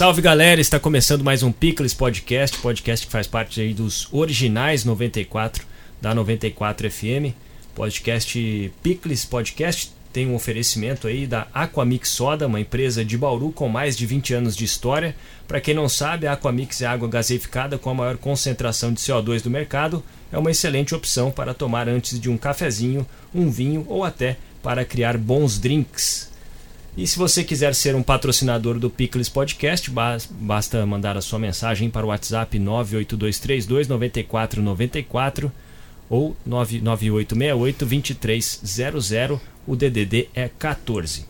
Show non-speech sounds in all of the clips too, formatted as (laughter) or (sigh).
Salve galera, está começando mais um Pickles Podcast, podcast que faz parte aí dos originais 94 da 94 FM. Podcast Pickles Podcast tem um oferecimento aí da Aquamix Soda, uma empresa de Bauru com mais de 20 anos de história. Para quem não sabe, a Aquamix é água gaseificada com a maior concentração de CO2 do mercado. É uma excelente opção para tomar antes de um cafezinho, um vinho ou até para criar bons drinks. E se você quiser ser um patrocinador do Pickles Podcast, basta mandar a sua mensagem para o WhatsApp 98232 9494 ou 99868 2300. O DDD é 14.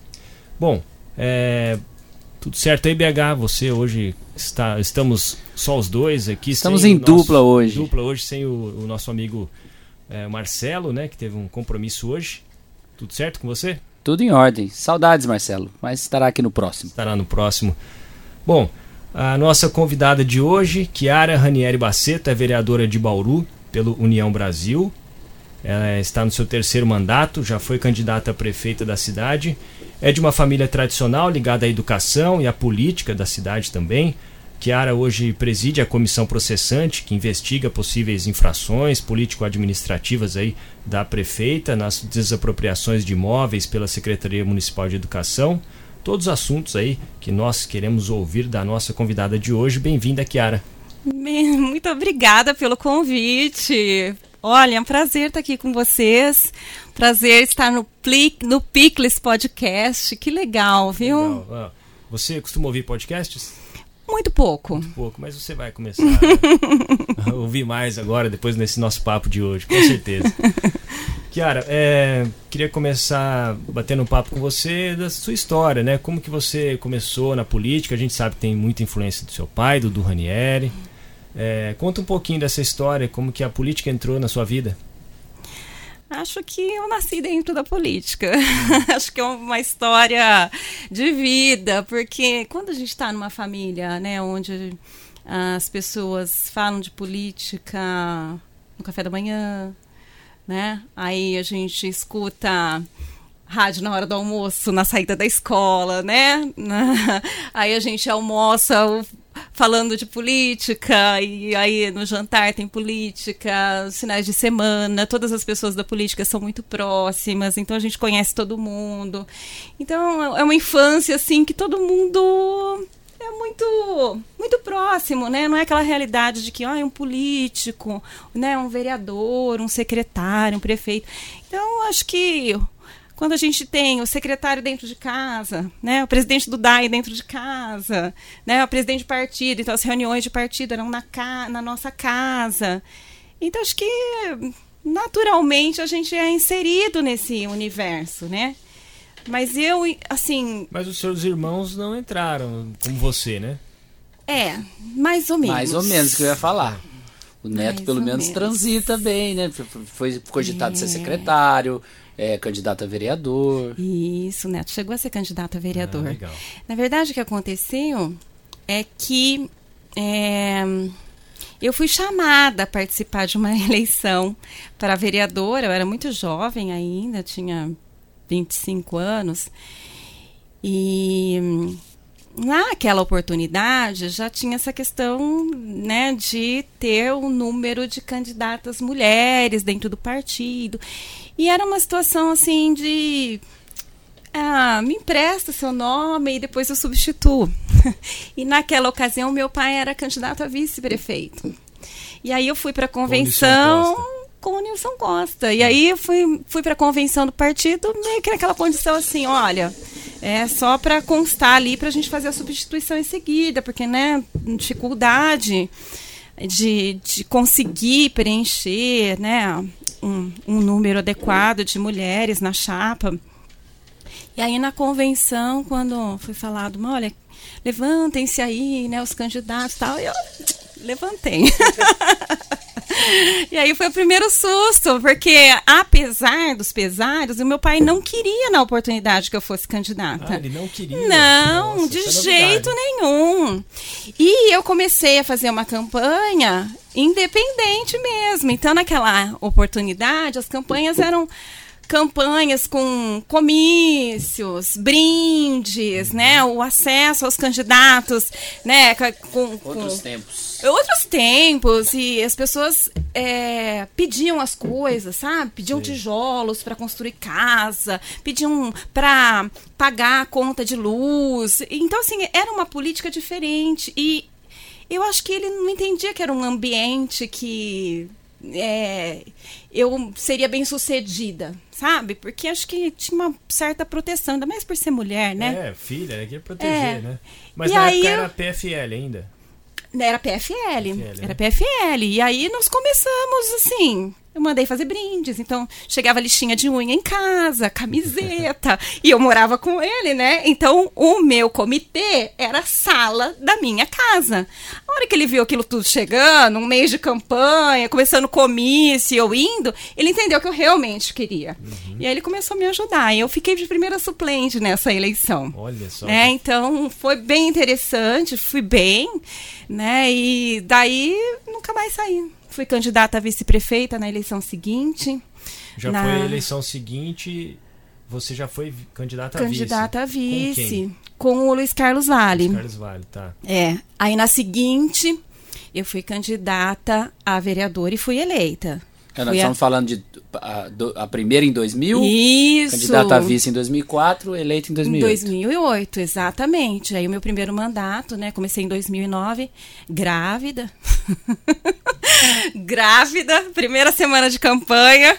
Bom, é, tudo certo aí, BH? Você hoje está. Estamos só os dois aqui. Estamos em dupla hoje. Dupla hoje, sem o, o nosso amigo é, Marcelo, né? Que teve um compromisso hoje. Tudo certo com você? Tudo em ordem. Saudades, Marcelo, mas estará aqui no próximo. Estará no próximo. Bom, a nossa convidada de hoje, Chiara Ranieri Baceto, é vereadora de Bauru pelo União Brasil. Ela está no seu terceiro mandato, já foi candidata a prefeita da cidade. É de uma família tradicional ligada à educação e à política da cidade também. Chiara hoje preside a comissão processante que investiga possíveis infrações político-administrativas aí da prefeita nas desapropriações de imóveis pela Secretaria Municipal de Educação. Todos os assuntos aí que nós queremos ouvir da nossa convidada de hoje. Bem-vinda, Chiara. (laughs) Muito obrigada pelo convite. Olha, é um prazer estar aqui com vocês. Prazer estar no, no Picles Podcast. Que legal, viu? Legal. Você costuma ouvir podcasts? Muito pouco. Muito pouco, mas você vai começar a (laughs) ouvir mais agora, depois nesse nosso papo de hoje, com certeza. (laughs) Kiara, é, queria começar batendo um papo com você da sua história, né? Como que você começou na política? A gente sabe que tem muita influência do seu pai, do, do Ranieri. É, conta um pouquinho dessa história, como que a política entrou na sua vida. Acho que eu nasci dentro da política. (laughs) Acho que é uma história de vida, porque quando a gente está numa família, né, onde as pessoas falam de política no café da manhã, né? Aí a gente escuta rádio na hora do almoço, na saída da escola, né? (laughs) Aí a gente almoça falando de política, e aí no jantar tem política, os de semana, todas as pessoas da política são muito próximas, então a gente conhece todo mundo. Então é uma infância assim que todo mundo é muito muito próximo, né? Não é aquela realidade de que ah, é um político, né, um vereador, um secretário, um prefeito. Então acho que quando a gente tem o secretário dentro de casa, né, o presidente do DAI dentro de casa, né, o presidente de partido, então as reuniões de partido eram na, ca na nossa casa. Então acho que naturalmente a gente é inserido nesse universo, né? Mas eu, assim. Mas os seus irmãos não entraram como você, né? É, mais ou menos. Mais ou menos que eu ia falar. O neto, mais pelo menos, menos, transita bem, né? Foi cogitado é. ser secretário, é candidato a vereador. Isso, Neto chegou a ser candidato a vereador. Ah, legal. Na verdade, o que aconteceu é que é, eu fui chamada a participar de uma (laughs) eleição para vereadora. Eu era muito jovem ainda, tinha 25 anos. E naquela oportunidade já tinha essa questão né, de ter o um número de candidatas mulheres dentro do partido. E era uma situação assim de. Ah, me empresta seu nome e depois eu substituo. (laughs) e naquela ocasião, meu pai era candidato a vice-prefeito. E aí eu fui para a convenção com o Nilson Costa. E aí eu fui, fui para a convenção do partido, meio que naquela condição assim: olha, é só para constar ali para a gente fazer a substituição em seguida, porque, né, dificuldade de, de conseguir preencher, né, um, um número adequado de mulheres na chapa. E aí na convenção, quando foi falado, olha, levantem-se aí, né, os candidatos e tal, eu levantei. (laughs) e aí foi o primeiro susto, porque apesar dos pesares, o meu pai não queria na oportunidade que eu fosse candidata. Ah, ele não queria? Não, Nossa, de é jeito nenhum. E eu comecei a fazer uma campanha independente mesmo. Então, naquela oportunidade, as campanhas eram campanhas com comícios, brindes, né? O acesso aos candidatos, né? Com, com outros tempos. Outros tempos e as pessoas é, pediam as coisas, sabe? Pediam Sim. tijolos para construir casa, pediam para pagar a conta de luz. Então assim era uma política diferente e eu acho que ele não entendia que era um ambiente que é, eu seria bem sucedida, sabe? Porque acho que tinha uma certa proteção, ainda mais por ser mulher, né? É, filha, é que proteger, é. né? Mas e na época eu... era PFL ainda. Era PFL, PFL era né? PFL. E aí nós começamos assim, eu mandei fazer brindes, então chegava listinha de unha em casa, camiseta, (laughs) e eu morava com ele, né? Então o meu comitê era a sala da minha casa. A hora que ele viu aquilo tudo chegando, um mês de campanha, começando comício, eu indo, ele entendeu que eu realmente queria. Uhum. E aí ele começou a me ajudar. E eu fiquei de primeira suplente nessa eleição. Olha só. É, então foi bem interessante, fui bem, né? E daí nunca mais saí fui candidata a vice-prefeita na eleição seguinte. Já na... foi a eleição seguinte, você já foi candidata, candidata a vice. Candidata a vice. Com, com, o Luiz Carlos Vale. Luiz Carlos Vale, tá. É. Aí na seguinte, eu fui candidata a vereadora e fui eleita. É, nós estamos a... falando de a, a, primeira em 2000, Isso. candidata a vice em 2004, eleita em 2008. Em 2008, exatamente. Aí o meu primeiro mandato, né, comecei em 2009, grávida. (laughs) grávida, primeira semana de campanha.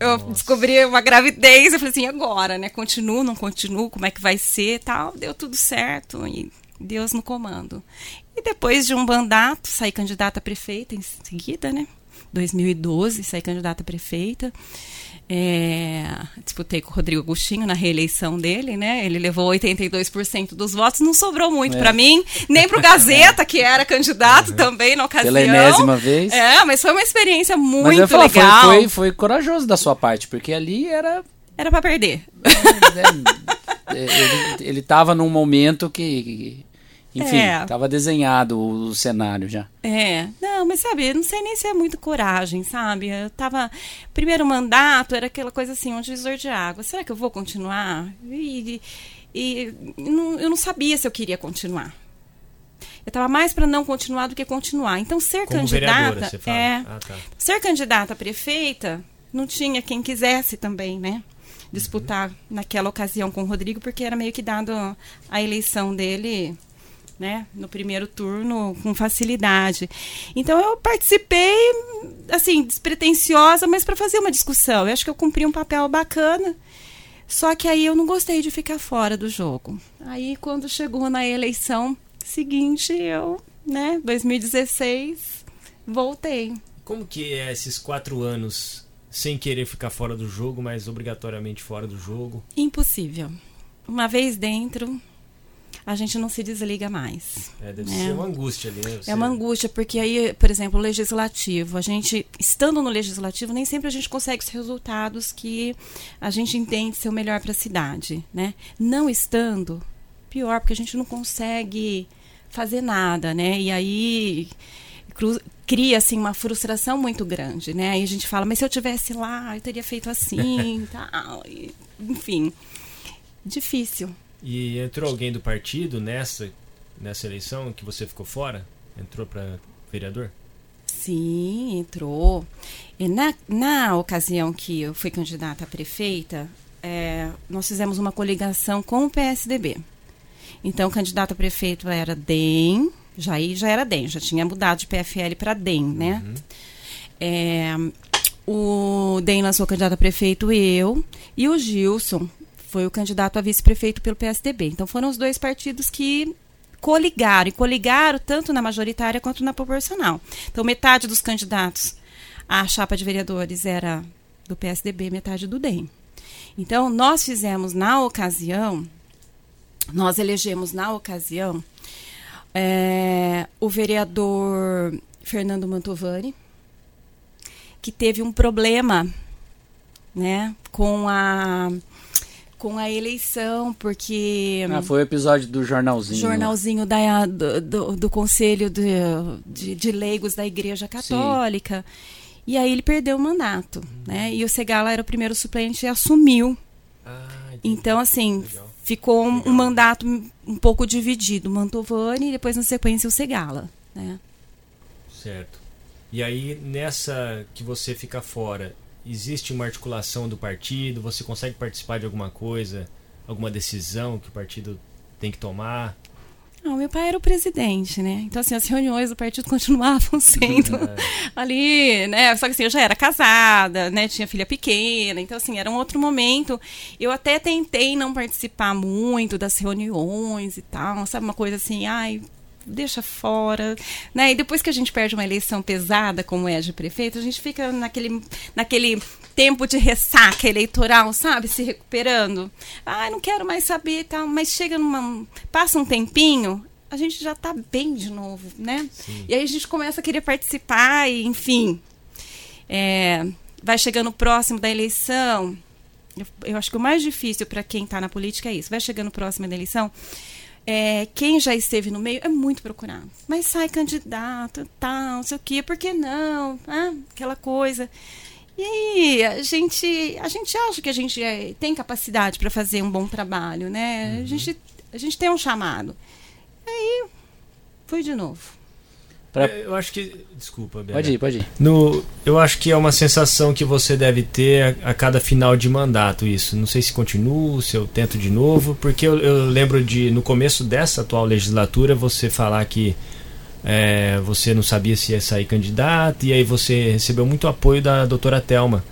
Eu Nossa. descobri uma gravidez, eu falei assim, agora, né? Continuo, não continuo, como é que vai ser, tal. Deu tudo certo e Deus no comando. E depois de um mandato, saí candidata a prefeita em seguida, né? 2012, saí candidata a prefeita. É, disputei com o Rodrigo Agostinho na reeleição dele, né? Ele levou 82% dos votos, não sobrou muito é. para mim, nem para o Gazeta, que era candidato uhum. também na ocasião. Pela enésima vez. É, mas foi uma experiência muito falar, legal. Foi, foi, foi, corajoso da sua parte, porque ali era. Era para perder. É, é, ele, ele tava num momento que enfim, estava é. desenhado o, o, cenário já. É, não, mas sabe, não sei nem se é muito coragem, sabe? Eu tava. Primeiro mandato era aquela coisa assim, um divisor de água. Será que eu vou continuar? E, e, e não, eu não sabia se eu queria continuar. Eu estava mais para não continuar do que continuar. Então, ser Como candidata. É, ah, tá. Ser candidata a prefeita não tinha quem quisesse também, né? Disputar uhum. naquela ocasião com o Rodrigo, porque era meio que dado a eleição dele né, no primeiro turno com facilidade. Então eu participei assim, despretensiosa, mas para fazer uma discussão. Eu acho que eu cumpri um papel bacana. Só que aí eu não gostei de ficar fora do jogo. Aí quando chegou na eleição seguinte, eu, né, 2016, voltei. Como que é esses quatro anos sem querer ficar fora do jogo, mas obrigatoriamente fora do jogo? Impossível. Uma vez dentro, a gente não se desliga mais. É, deve né? ser uma angústia ali, né? Você... É uma angústia, porque aí, por exemplo, o legislativo, a gente, estando no legislativo, nem sempre a gente consegue os resultados que a gente entende ser o melhor para a cidade, né? Não estando, pior, porque a gente não consegue fazer nada, né? E aí cria assim uma frustração muito grande, né? Aí a gente fala, mas se eu tivesse lá, eu teria feito assim, (laughs) tal, e, enfim, difícil. E entrou alguém do partido nessa, nessa eleição que você ficou fora? Entrou para vereador? Sim, entrou. E na, na ocasião que eu fui candidata a prefeita, é, nós fizemos uma coligação com o PSDB. Então, o candidato a prefeito era DEM, já aí já era DEM, já tinha mudado de PFL para DEM, né? Uhum. É, o DEM lançou candidato a prefeito, eu, e o Gilson, foi o candidato a vice-prefeito pelo PSDB. Então foram os dois partidos que coligaram, e coligaram tanto na majoritária quanto na proporcional. Então metade dos candidatos à chapa de vereadores era do PSDB, metade do DEM. Então nós fizemos na ocasião, nós elegemos na ocasião é, o vereador Fernando Mantovani, que teve um problema né, com a com a eleição, porque. Ah, foi o episódio do jornalzinho. Jornalzinho da, do, do, do Conselho de, de, de, Leigos da Igreja Católica. Sim. E aí ele perdeu o mandato, né? E o Segala era o primeiro suplente e assumiu. Ah, então, assim, Legal. ficou um, um, mandato um pouco dividido. Mantovani e depois, na sequência, o Segala, né? Certo. E aí, nessa que você fica fora, existe uma articulação do partido? Você consegue participar de alguma coisa? Alguma decisão que o partido tem que tomar? Não, meu pai era o presidente, né? Então, assim, as reuniões do partido (laughs) continuavam sendo é. (laughs) ali, né? Só que assim, eu já era casada, né? Tinha filha pequena, então, assim, era um outro momento. Eu até tentei não participar muito das reuniões e tal, sabe? Uma coisa assim, ai, deixa fora, né? E depois que a gente perde uma eleição pesada, como é de prefeito, a gente fica naquele, naquele tempo de ressaca eleitoral, sabe? Se recuperando. Ah, não quero mais saber tal. Mas chega numa. Passa um tempinho, a gente já tá bem de novo, né? Sim. E aí a gente começa a querer participar e, enfim. É, vai chegando próximo da eleição. Eu, eu acho que o mais difícil para quem está na política é isso. Vai chegando próximo da eleição é, quem já esteve no meio é muito procurado. Mas sai candidato, tal, não sei o quê, por que não? Ah, aquela coisa. E aí, a gente, a gente acha que a gente é, tem capacidade para fazer um bom trabalho, né? Uhum. A, gente, a gente tem um chamado. E aí, fui de novo. Pra... É, eu acho que. Desculpa, Bela. Pode ir, pode ir. No, eu acho que é uma sensação que você deve ter a, a, cada final de mandato, isso. Não sei se continuo, se eu tento de novo, porque eu, eu lembro de, no começo dessa atual legislatura, você falar que é, você não sabia se ia sair candidato, e aí você recebeu muito apoio da doutora Telma.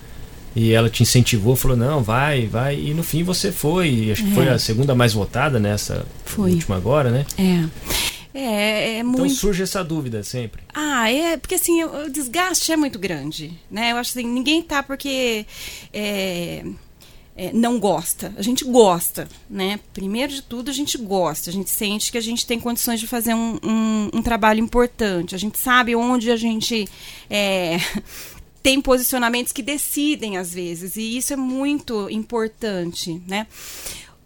E ela te incentivou, falou: não, vai, vai. E no fim você foi. Acho que é. foi a segunda mais votada nessa foi. última agora, né? É. É, é muito... Então surge essa dúvida sempre. Ah, é, porque assim, o, desgaste é muito grande, né? Eu acho assim, ninguém tá porque é, é, não gosta. A gente gosta, né? Primeiro de tudo, a gente gosta. A gente sente que a gente tem condições de fazer um, um, um trabalho importante. A gente sabe onde a gente é, (laughs) tem posicionamentos que decidem às vezes, e isso é muito importante, né?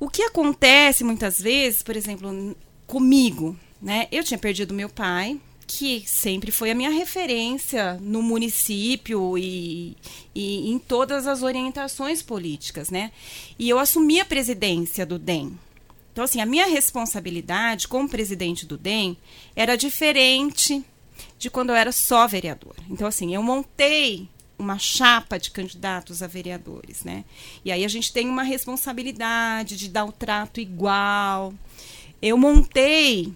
O que acontece muitas vezes, por exemplo, comigo, né? Eu tinha perdido meu pai, que sempre foi a minha referência no município e, e em todas as orientações políticas, né? E eu assumi a presidência do DEM. Então, assim, a minha responsabilidade como presidente do DEM era diferente de quando eu era só vereador. Então, assim, eu montei uma chapa de candidatos a vereadores, né? E aí a gente tem uma responsabilidade de dar o trato igual. Eu montei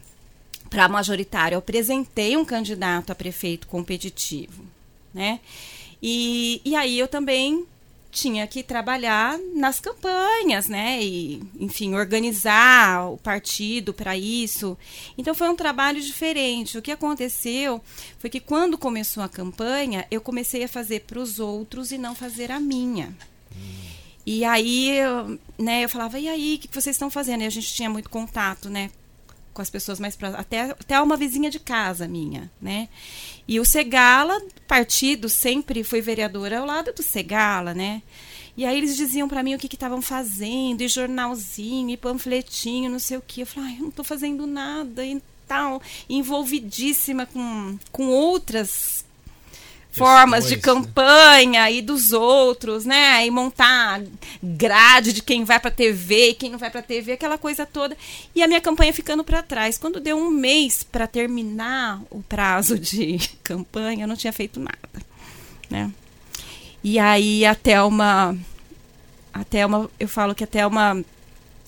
para a majoritária, eu apresentei um candidato a prefeito competitivo, né? E, e aí eu também tinha que trabalhar nas campanhas, né? E, enfim, organizar o partido para isso. Então foi um trabalho diferente. O que aconteceu foi que quando começou a campanha, eu comecei a fazer para os outros e não fazer a minha. E aí, eu, né, eu falava, e aí, o que vocês estão fazendo? E a gente tinha muito contato, né, com as pessoas mais próximas, até, até uma vizinha de casa minha, né? E o Segala, partido, sempre foi vereadora ao lado do Segala, né? E aí eles diziam para mim o que estavam fazendo, e jornalzinho, e panfletinho, não sei o que. Eu falei, eu não estou fazendo nada e tal. Envolvidíssima com, com outras formas de campanha e dos outros, né? E montar grade de quem vai para TV e quem não vai para TV, aquela coisa toda. E a minha campanha ficando para trás. Quando deu um mês para terminar o prazo de (laughs) campanha, eu não tinha feito nada, né? E aí até uma até uma eu falo que até uma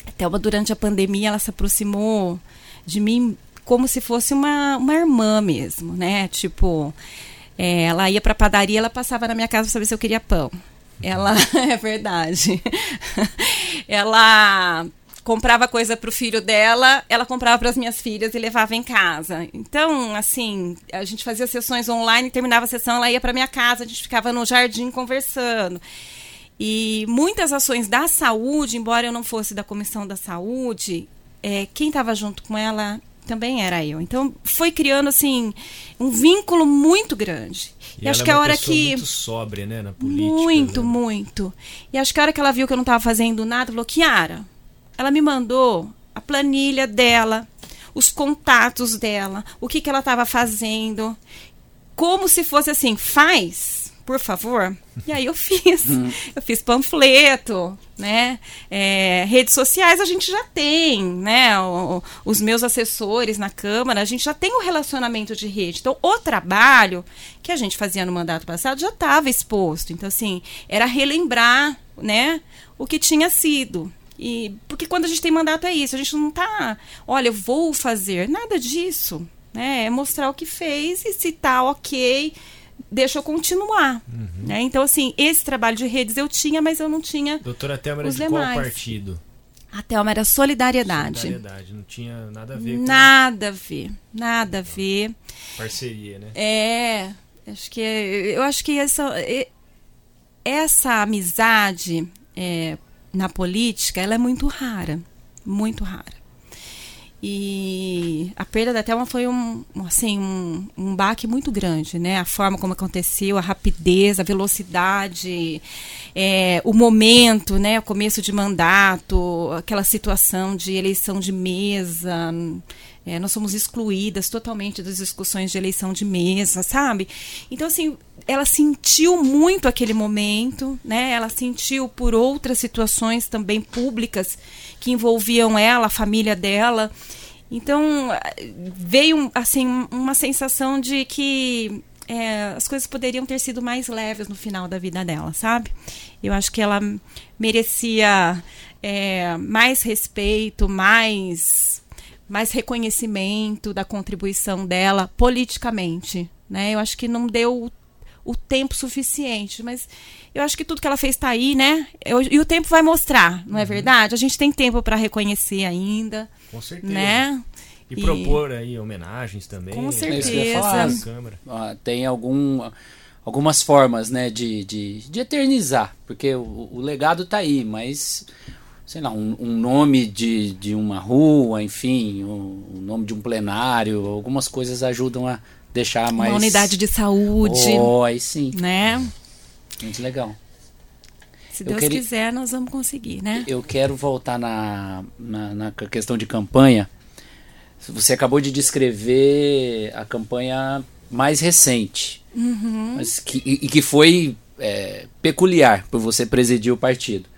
até uma durante a pandemia ela se aproximou de mim como se fosse uma, uma irmã mesmo, né? Tipo, é, ela ia para padaria, ela passava na minha casa para saber se eu queria pão. Ela (laughs) é verdade. (laughs) ela comprava coisa para o filho dela, ela comprava para as minhas filhas e levava em casa. Então, assim, a gente fazia sessões online, terminava a sessão, ela ia para minha casa, a gente ficava no jardim conversando. E muitas ações da saúde, embora eu não fosse da comissão da saúde, é, quem estava junto com ela também era eu. Então foi criando assim um vínculo muito grande. E, e acho que é a hora que muito sóbria, né, na política. Muito, né? muito. E acho que a hora que ela viu que eu não estava fazendo nada, falou: "Kiara, ela me mandou a planilha dela, os contatos dela, o que que ela estava fazendo, como se fosse assim, faz por favor. E aí eu fiz. Uhum. Eu fiz panfleto, né? É, redes sociais a gente já tem, né? O, os meus assessores na Câmara, a gente já tem o um relacionamento de rede. Então, o trabalho que a gente fazia no mandato passado já estava exposto. Então, assim, era relembrar, né? O que tinha sido. E porque quando a gente tem mandato é isso, a gente não tá, olha, eu vou fazer, nada disso, né? É mostrar o que fez e se tá OK, deixa eu continuar. Uhum. Né? Então, assim, esse trabalho de redes eu tinha, mas eu não tinha. Doutora Thelma era de demais. qual partido? A Thelma era solidariedade. Solidariedade, não tinha nada a ver com. Nada a ver, nada a ver. Parceria, né? É, acho que eu acho que essa essa amizade é, na política ela é muito rara, muito rara. E a perda da Thelma foi um, assim, um, um baque muito grande, né? A forma como aconteceu, a rapidez, a velocidade, é, o momento, né? O começo de mandato, aquela situação de eleição de mesa. É, nós somos excluídas totalmente das discussões de eleição de mesa, sabe? Então, assim, ela sentiu muito aquele momento, né? Ela sentiu por outras situações também públicas que envolviam ela, a família dela. Então veio assim uma sensação de que é, as coisas poderiam ter sido mais leves no final da vida dela, sabe? Eu acho que ela merecia é, mais respeito, mais mais reconhecimento da contribuição dela politicamente, né? Eu acho que não deu o tempo suficiente. Mas eu acho que tudo que ela fez está aí, né? Eu, e o tempo vai mostrar, não é uhum. verdade? A gente tem tempo para reconhecer ainda. Com certeza. Né? E, e propor aí homenagens também. Com certeza. É tem algum, algumas formas, né, de, de, de eternizar, porque o, o legado está aí, mas sei lá, um, um, nome de, de uma rua, enfim, o um, um nome de um plenário, algumas coisas ajudam a, deixar mais. Uma unidade de saúde. Oh, aí sim. Né? Muito legal. Se Deus queria, quiser, nós vamos conseguir, né? Eu quero voltar na, na, na, questão de campanha. Você acabou de descrever a campanha mais recente, uhum. mas que, e, que foi é, peculiar por você presidir o partido.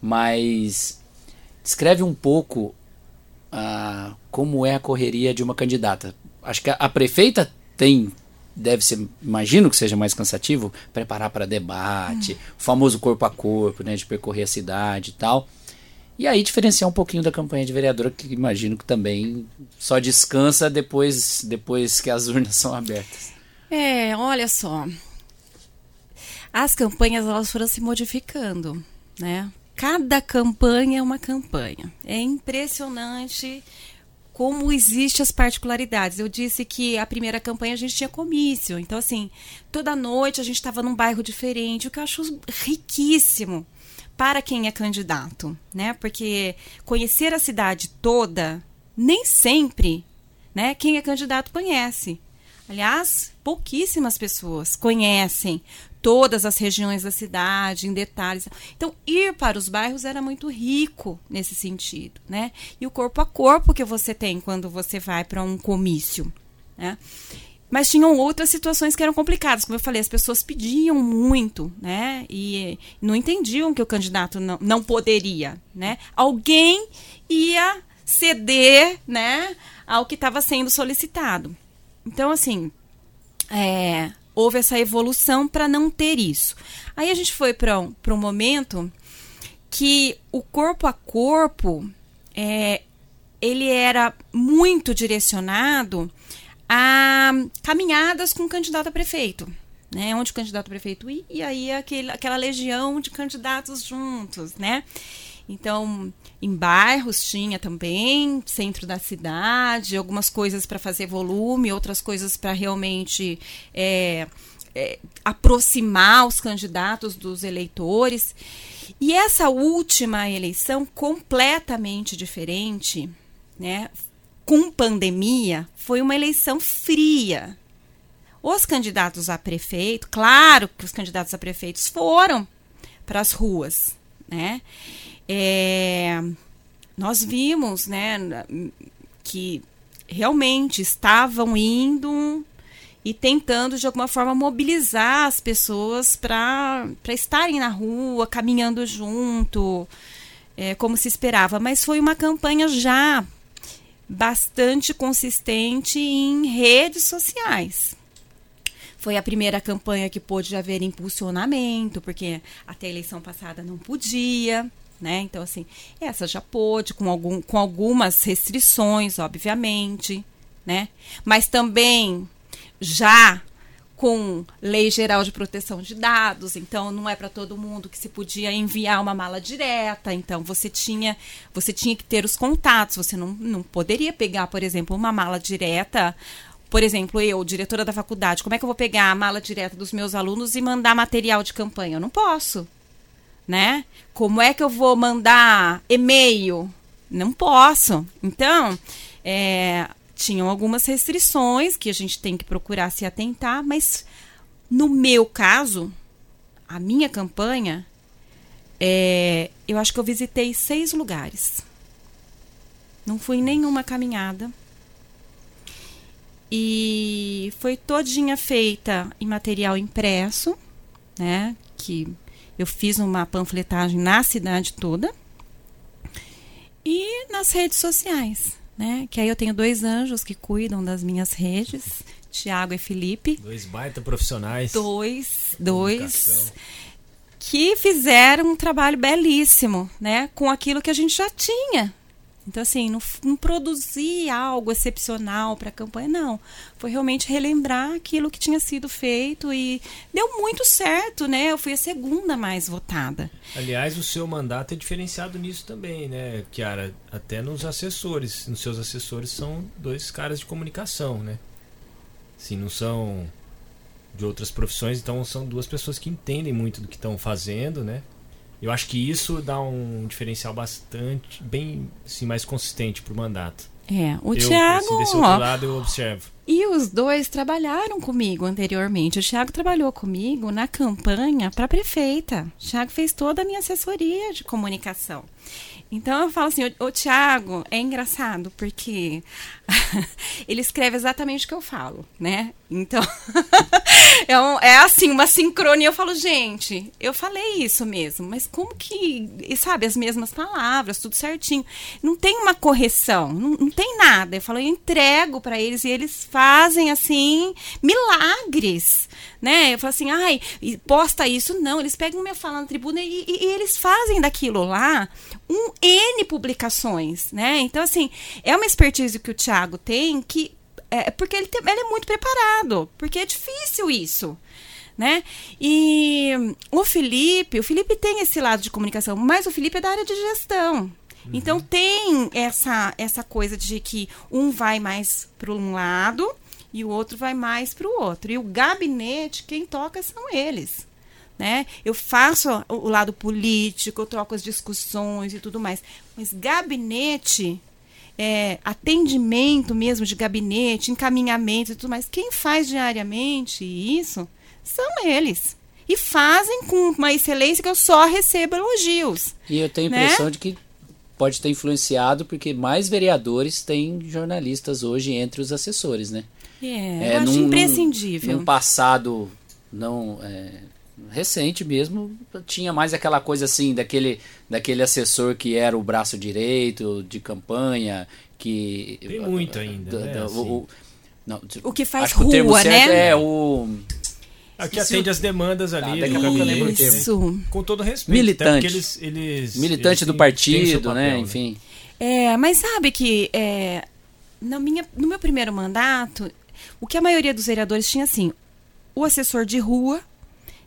Mas descreve um pouco ah, como é a correria de uma candidata. Acho que a, a prefeita tem deve ser, imagino que seja mais cansativo, preparar para debate, hum. famoso corpo a corpo, né, de percorrer a cidade e tal. E aí diferenciar um pouquinho da campanha de vereadora, que imagino que também só descansa depois, depois que as urnas são abertas. É, olha só. As campanhas elas foram se modificando, né? Cada campanha é uma campanha. É impressionante como existem as particularidades. Eu disse que a primeira campanha a gente tinha comício. Então, assim, toda noite a gente estava num bairro diferente, o que eu acho riquíssimo para quem é candidato, né? Porque conhecer a cidade toda, nem sempre, né? Quem é candidato conhece. Aliás, pouquíssimas pessoas conhecem todas as regiões da cidade, em detalhes. Então, ir para os bairros era muito rico nesse sentido, né? E o corpo a corpo que você tem quando você vai para um comício, né? Mas tinham outras situações que eram complicadas. Como eu falei, as pessoas pediam muito, né? E não entendiam que o candidato não, não poderia, né? Alguém ia ceder, né? Ao que estava sendo solicitado. Então, assim, é, houve essa evolução para não ter isso. Aí a gente foi para um, um momento que o corpo a corpo é, ele era muito direcionado a caminhadas com o candidato a prefeito. Né, onde o candidato a prefeito ia, e aí aquele, aquela legião de candidatos juntos, né? Então, em bairros tinha também, centro da cidade, algumas coisas para fazer volume, outras coisas para realmente é, é, aproximar os candidatos dos eleitores. E essa última eleição, completamente diferente, né, com pandemia, foi uma eleição fria. Os candidatos a prefeito, claro que os candidatos a prefeitos foram para as ruas, né? É, nós vimos né, que realmente estavam indo e tentando de alguma forma mobilizar as pessoas para estarem na rua, caminhando junto, é, como se esperava. Mas foi uma campanha já bastante consistente em redes sociais. Foi a primeira campanha que pôde haver impulsionamento, porque até a eleição passada não podia. Né? Então, assim, essa já pôde, com, algum, com algumas restrições, obviamente, né? Mas também já com lei geral de proteção de dados, então não é para todo mundo que se podia enviar uma mala direta, então você tinha você tinha que ter os contatos, você não, não poderia pegar, por exemplo, uma mala direta, por exemplo, eu, diretora da faculdade, como é que eu vou pegar a mala direta dos meus alunos e mandar material de campanha? Eu não posso, né? Como é que eu vou mandar e-mail? Não posso. Então, é, tinham algumas restrições que a gente tem que procurar se atentar, mas no meu caso, a minha campanha, é, eu acho que eu visitei seis lugares. Não fui em nenhuma caminhada. E foi todinha feita em material impresso, né? Que eu fiz uma panfletagem na cidade toda. E nas redes sociais né? Que aí eu tenho dois anjos que cuidam das minhas redes, Tiago e Felipe. Dois baita profissionais. Dois, dois que fizeram um trabalho belíssimo, né? Com aquilo que a gente já tinha, então, assim, não, não produzir algo excepcional para a campanha, não. Foi realmente relembrar aquilo que tinha sido feito e deu muito certo, né? Eu fui a segunda mais votada. Aliás, o seu mandato é diferenciado nisso também, né, Kiara? Até nos assessores. Nos seus assessores são dois caras de comunicação, né? Assim, não são de outras profissões, então são duas pessoas que entendem muito do que estão fazendo, né? Eu acho que isso dá um diferencial bastante, bem assim, mais consistente pro mandato. É, o eu, Thiago. Assim, desse outro ó, lado eu observo. E os dois trabalharam comigo anteriormente. O Thiago trabalhou comigo na campanha para prefeita. O Thiago fez toda a minha assessoria de comunicação. Então eu falo assim, o, o Tiago é engraçado porque (laughs) ele escreve exatamente o que eu falo, né? Então (laughs) é, um, é, assim, uma sincronia. Eu falo, gente, eu falei isso mesmo, mas como que, sabe, as mesmas palavras, tudo certinho. Não tem uma correção, não, não tem nada. Eu falo, eu entrego para eles e eles fazem assim milagres né? Eu falo assim, ai, posta isso. Não, eles pegam minha fala na tribuna e, e, e, eles fazem daquilo lá um N publicações, né? Então, assim, é uma expertise que o Thiago tem que. É, porque ele, tem, ele é muito preparado, porque é difícil isso. Né? E o Felipe, o Felipe tem esse lado de comunicação, mas o Felipe é da área de gestão. Uhum. Então tem essa essa coisa de que um vai mais para um lado e o outro vai mais para o outro. E o gabinete, quem toca são eles. Né? Eu faço o lado político, eu troco as discussões e tudo mais. Mas gabinete, é, atendimento mesmo de gabinete, encaminhamento e tudo mais, quem faz diariamente isso são eles. E fazem com uma excelência que eu só recebo elogios. E eu tenho a né? impressão né? de que pode ter influenciado, porque mais vereadores têm jornalistas hoje entre os assessores, né? É, é eu acho num, imprescindível. Num passado não é, recente mesmo, tinha mais aquela coisa assim, daquele, daquele assessor que era o braço direito de campanha, que... Tem muito ainda, né? assim. o, não, o que faz rua, né? É o... É que atende as demandas ali. Ah, Isso. Com todo respeito. Militante. Eles, eles, Militante eles do partido, papel, né? Enfim. É, mas sabe que é, na minha, no meu primeiro mandato, o que a maioria dos vereadores tinha assim, o assessor de rua,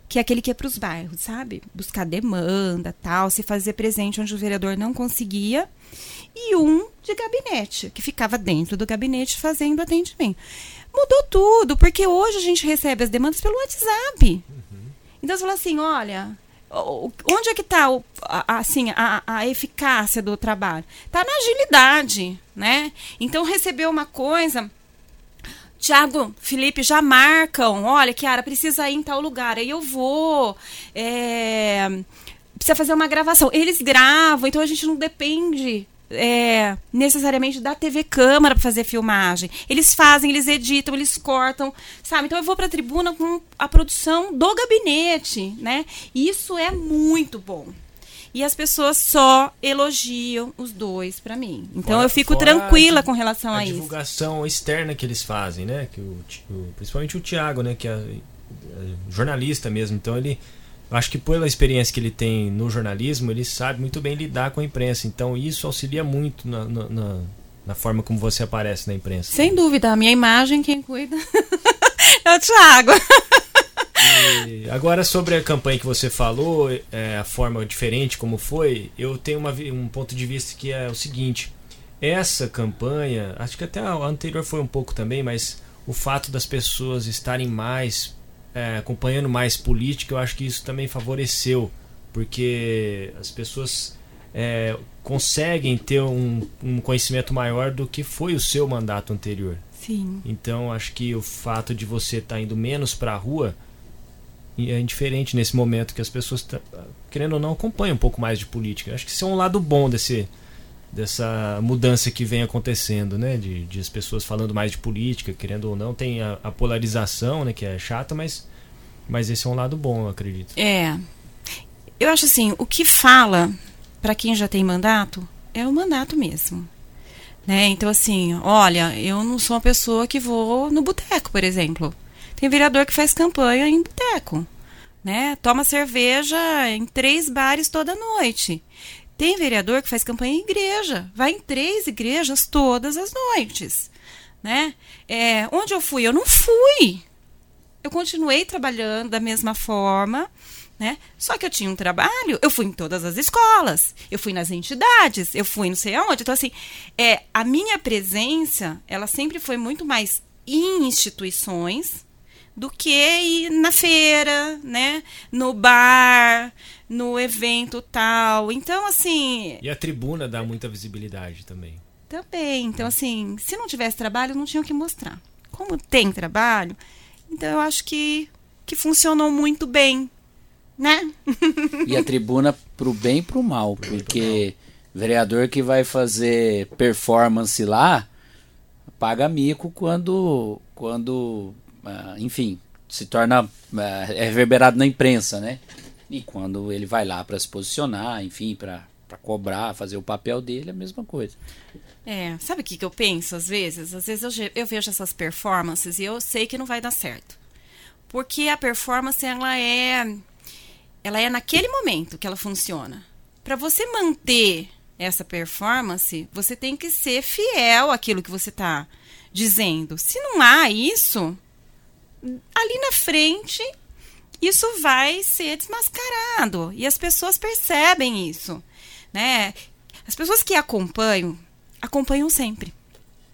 que é aquele que é para os bairros, sabe? Buscar demanda, tal, se fazer presente onde o vereador não conseguia, e um de gabinete, que ficava dentro do gabinete fazendo atendimento. Mudou tudo, porque hoje a gente recebe as demandas pelo WhatsApp. Uhum. Então você fala assim, olha, onde é que está assim, a, a, eficácia do trabalho? Está na agilidade, né? Então recebeu uma coisa Tiago, Felipe já marcam. Olha, Kiara, precisa ir em tal lugar. Aí eu vou. É, precisa fazer uma gravação. Eles gravam, então a gente não depende é, necessariamente da TV câmara para fazer filmagem. Eles fazem, eles editam, eles cortam, sabe? Então eu vou para a tribuna com a produção do gabinete, né? Isso é muito bom. E as pessoas só elogiam os dois para mim. Então fora, eu fico tranquila com relação a, a isso. A divulgação externa que eles fazem, né? Que o, o principalmente o Tiago, né? Que é, é jornalista mesmo. Então ele acho que pela experiência que ele tem no jornalismo, ele sabe muito bem lidar com a imprensa. Então isso auxilia muito na, na, na, na forma como você aparece na imprensa. Sem dúvida, a minha imagem quem cuida (laughs) é o Tiago. (laughs) E agora sobre a campanha que você falou, é, a forma diferente como foi, eu tenho uma, um ponto de vista que é o seguinte: essa campanha, acho que até a anterior foi um pouco também, mas o fato das pessoas estarem mais é, acompanhando mais política, eu acho que isso também favoreceu, porque as pessoas é, conseguem ter um, um conhecimento maior do que foi o seu mandato anterior. Sim. Então acho que o fato de você estar tá indo menos para a rua é indiferente nesse momento que as pessoas, tá, querendo ou não, acompanham um pouco mais de política. Acho que isso é um lado bom desse, dessa mudança que vem acontecendo, né? De, de as pessoas falando mais de política, querendo ou não, tem a, a, polarização, né? Que é chata, mas, mas esse é um lado bom, eu acredito. É. Eu acho assim, o que fala para quem já tem mandato é o mandato mesmo. Né? Então, assim, olha, eu não sou uma pessoa que vou no boteco, por exemplo. Tem vereador que faz campanha em boteco, né? Toma cerveja em três bares toda noite. Tem vereador que faz campanha em igreja, vai em três igrejas todas as noites, né? É, onde eu fui? Eu não fui. Eu continuei trabalhando da mesma forma, né? Só que eu tinha um trabalho, eu fui em todas as escolas, eu fui nas entidades, eu fui não sei aonde. Então, assim, é, a minha presença, ela sempre foi muito mais em instituições, do que ir na feira, né? No bar, no evento tal. Então, assim. E a tribuna dá muita visibilidade também. Também. Então, assim, se não tivesse trabalho, não tinha o que mostrar. Como tem trabalho, então eu acho que, que funcionou muito bem, né? E a tribuna pro bem e pro mal, pro porque pro mal. vereador que vai fazer performance lá paga mico quando quando enfim, se torna uh, é reverberado na imprensa, né? E quando ele vai lá para se posicionar, enfim, para cobrar, fazer o papel dele, é a mesma coisa. É, sabe o que, que eu penso às vezes? Às vezes eu, eu vejo essas performances e eu sei que não vai dar certo. Porque a performance, ela é. Ela é naquele momento que ela funciona. Para você manter essa performance, você tem que ser fiel àquilo que você está dizendo. Se não há isso, ali na frente isso vai ser desmascarado e as pessoas percebem isso, né? As pessoas que acompanham acompanham sempre.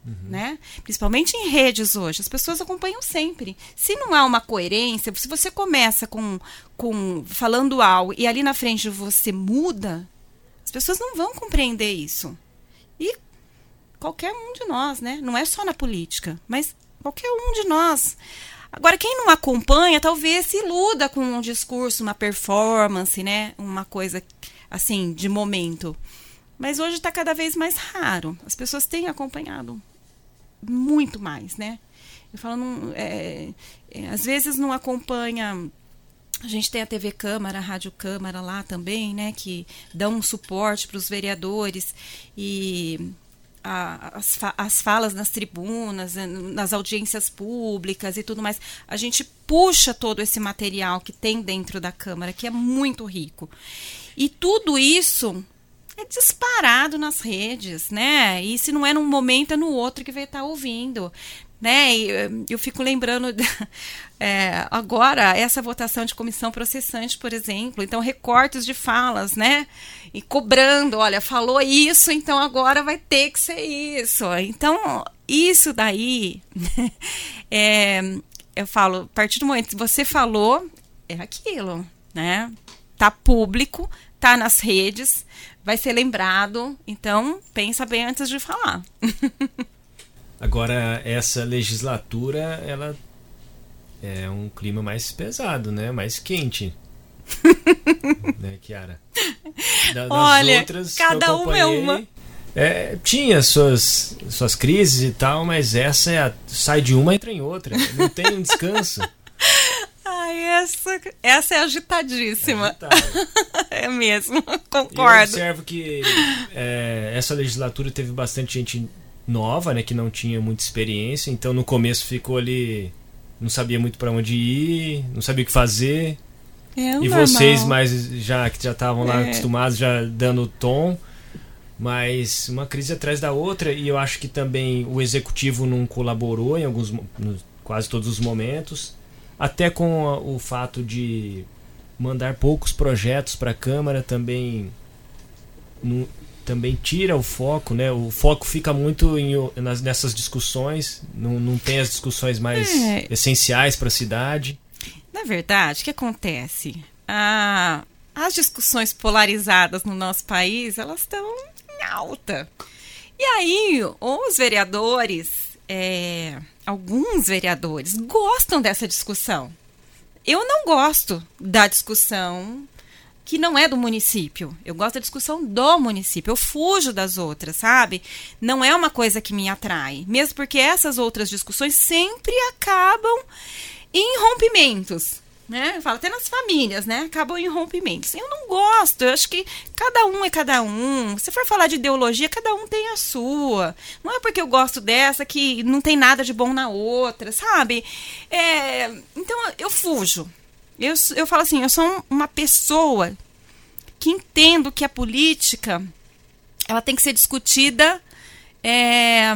Uhum. Né? Principalmente em redes hoje, as pessoas acompanham sempre. Se não há uma coerência, se você começa com, com falando algo e ali na frente você muda, as pessoas não vão compreender isso. E qualquer um de nós, né? Não é só na política, mas qualquer um de nós. Agora, quem não acompanha, talvez se iluda com um discurso, uma performance, né? Uma coisa assim, de momento. Mas hoje está cada vez mais raro. As pessoas têm acompanhado muito mais, né? Eu falo, não, é, é, às vezes não acompanha. A gente tem a TV Câmara, a Rádio Câmara lá também, né? Que dão um suporte para os vereadores. E a, as, fa as falas nas tribunas, eh, nas audiências públicas e tudo mais. A gente puxa todo esse material que tem dentro da Câmara, que é muito rico. E tudo isso é disparado nas redes, né? E se não é num momento, é no outro que vai estar ouvindo né? Eh, eu fico lembrando é, (laughs) agora essa votação de comissão processante, por exemplo, então recortes de falas, né? E cobrando, olha, falou isso, então agora vai ter que ser isso. Então isso daí, (laughs) é, eu falo, a partir do momento que você falou, é aquilo, né? Tá público, tá nas redes, vai ser lembrado, então pensa bem antes de falar. (laughs) Agora, essa legislatura, ela é um clima mais pesado, né? Mais quente. (laughs) né, Kiara? Olha, cada uma é uma. É, tinha suas, suas crises e tal, mas essa é a, sai de uma entra em outra. Não tem um descanso. (laughs) Ai, essa, essa é agitadíssima. É, (laughs) é mesmo, concordo. eu observo que é, essa legislatura teve bastante gente nova, né, que não tinha muita experiência, então no começo ficou ali, não sabia muito para onde ir, não sabia o que fazer. É e normal. vocês mais já que já estavam lá É. acostumados, já dando tom. Mas uma crise atrás da outra, e eu acho que também o executivo não colaborou em alguns, quase todos os momentos, até com a- o fato de mandar poucos projetos para a Câmara também não- também tira o foco, né? O foco fica muito em o- nas, nessas discussões, não, não tem as discussões mais É. essenciais para a cidade. Na verdade, o que acontece? Ah, as discussões polarizadas no nosso país, elas estão em alta. E aí, os vereadores, é, alguns vereadores, gostam dessa discussão. Eu não gosto da discussão que não é do município. Eu gosto da discussão do município. Eu fujo das outras, sabe? Não é uma coisa que me atrai. Mesmo porque essas outras discussões sempre acabam em rompimentos. Né? Eu falo até nas famílias, né? Acabam em rompimentos. Eu não gosto, eu acho que cada um é cada um. Se for falar de ideologia, cada um tem a sua. Não é porque eu gosto dessa que não tem nada de bom na outra, sabe? É, então eu fujo. Eu, eu falo assim, eu sou uma pessoa que entendo que a política ela tem que ser discutida é,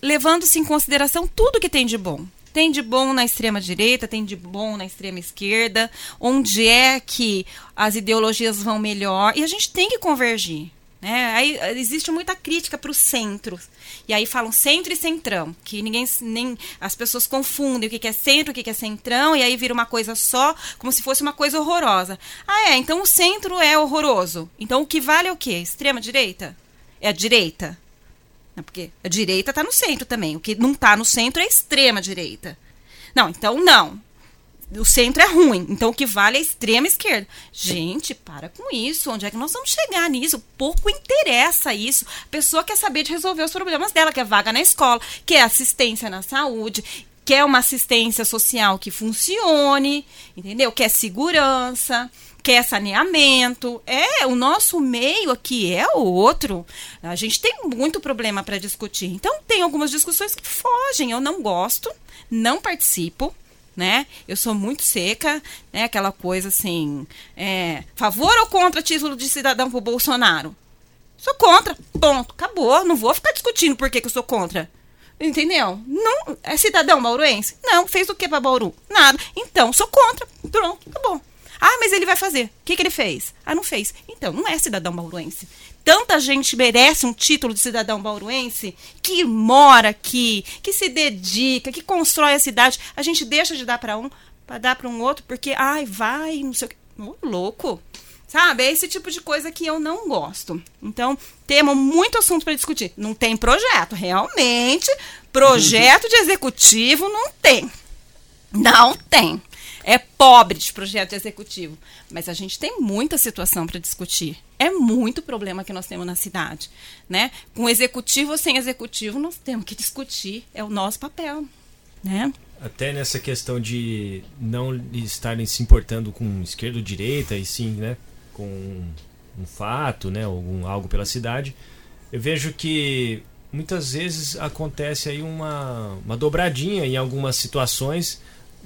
levando-se em consideração tudo que tem de bom. Tem de bom na extrema direita, tem de bom na extrema esquerda, onde é que as ideologias vão melhor, e a gente tem que convergir. Né? Aí eh, existe muita crítica para o centro. E aí falam centro e centrão, que ninguém nem as pessoas confundem o que que é centro, o que que é centrão, e aí vira uma coisa só, como se fosse uma coisa horrorosa. Ah, é, então o centro é horroroso. Então o que vale é o quê? Extrema direita? É a direita? Porque a direita está no centro também. O que não está no centro é a extrema direita. Não, então não. O centro é ruim, então o que vale é a extrema esquerda. Gente, para com isso. Onde é que nós vamos chegar nisso? Pouco interessa isso. A pessoa quer saber de resolver os problemas dela, quer vaga na escola, quer assistência na saúde, quer uma assistência social que funcione, entendeu? Quer segurança, quer saneamento. É, o nosso meio aqui é o outro. A gente tem muito problema para discutir. Então, tem algumas discussões que fogem. Eu não gosto, não participo né? Eu sou muito seca, né? Aquela coisa assim, é, favor ou contra título de cidadão pro Bolsonaro? Sou contra, ponto, acabou. Não vou ficar discutindo por que, que eu sou contra. Entendeu? Não, é cidadão bauruense? Não, fez o que para Bauru? Nada. Então, sou contra. Pronto, acabou. Ah, mas ele vai fazer. O que, que ele fez? Ah, não fez. Então, não é cidadão bauruense. Tanta gente merece um título de cidadão bauruense que mora aqui, que se dedica, que constrói a cidade. A gente deixa de dar para um para dar para um outro porque, ai, vai, não sei o que. Louco. Sabe? É esse tipo de coisa que eu não gosto. Então, temos muito assunto para discutir. Não tem projeto, realmente. Projeto de executivo não tem. Não tem. É pobre de projeto executivo. Mas a gente tem muita situação para discutir. É muito problema que nós temos na cidade. Né? Com executivo ou sem executivo, nós temos que discutir. É o nosso papel. Né? Até nessa questão de não estarem se importando com esquerda ou direita, e sim né, com um fato, né, algum, algo pela cidade, eu vejo que muitas vezes acontece aí uma, uma dobradinha em algumas situações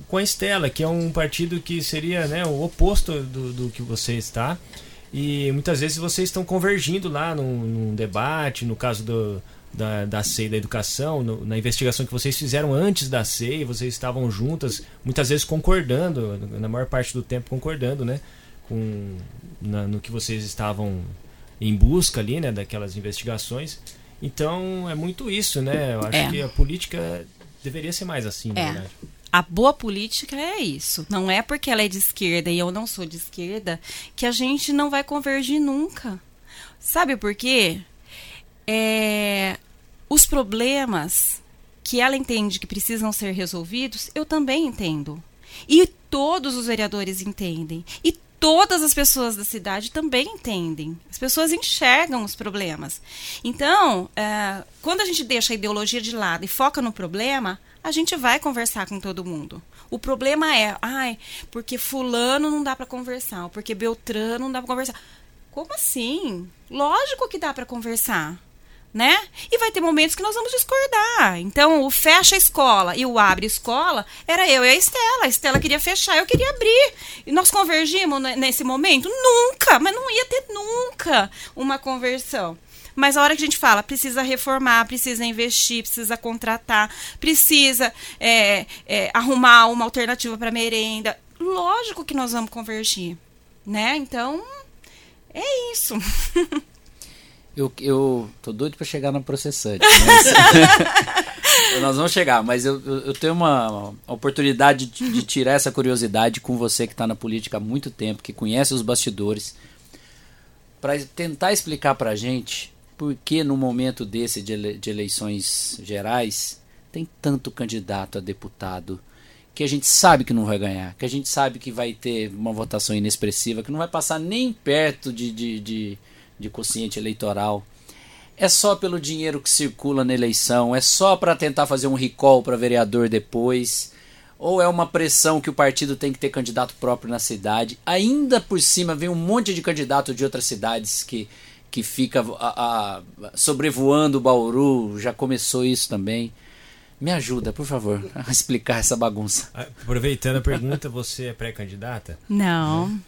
com a Estela, que é um partido que seria né, o oposto do, do que você está. E muitas vezes vocês estão convergindo lá num, num debate, no caso do, da, da CEI da educação, no, na investigação que vocês fizeram antes da CEI, vocês estavam juntas, muitas vezes concordando, na maior parte do tempo concordando, né? Com, na, no que vocês estavam em busca ali, né? Daquelas investigações. Então é muito isso, né? Eu acho É. que a política deveria ser mais assim, na É. verdade. A boa política é isso. Não é porque ela é de esquerda e eu não sou de esquerda que a gente não vai convergir nunca. Sabe por quê? É, os problemas que ela entende que precisam ser resolvidos, eu também entendo. E todos os vereadores entendem. E todas as pessoas da cidade também entendem. As pessoas enxergam os problemas. Então, é, quando a gente deixa a ideologia de lado e foca no problema, a gente vai conversar com todo mundo. O problema é, ai, porque fulano não dá para conversar, porque Beltrano não dá para conversar. Como assim? Lógico que dá para conversar né? E vai ter momentos que nós vamos discordar. Então, o fecha escola e o abre escola era eu e a Estela. A Estela queria fechar, eu queria abrir. E nós convergimos nesse momento? Nunca, mas não ia ter nunca uma conversão. Mas a hora que a gente fala, precisa reformar, precisa investir, precisa contratar, precisa é, é, arrumar uma alternativa para merenda, lógico que nós vamos convergir, né? Então, é isso. (laughs) Eu, eu tô doido para chegar no processante. Mas... (laughs) Nós vamos chegar, mas eu, eu tenho uma oportunidade de, de tirar essa curiosidade com você que está na política há muito tempo, que conhece os bastidores, para tentar explicar para a gente por que no momento desse de, ele, de eleições gerais tem tanto candidato a deputado que a gente sabe que não vai ganhar, que a gente sabe que vai ter uma votação inexpressiva, que não vai passar nem perto de, de, de de consciente eleitoral. É só pelo dinheiro que circula na eleição, é só para tentar fazer um recall para vereador depois, ou é uma pressão que o partido tem que ter candidato próprio na cidade. Ainda por cima vem um monte de candidato de outras cidades que, que fica a, a, sobrevoando o Bauru, já começou isso também. Me ajuda, por favor, a (laughs) explicar essa bagunça. Aproveitando a pergunta, você é pré-candidata? Não.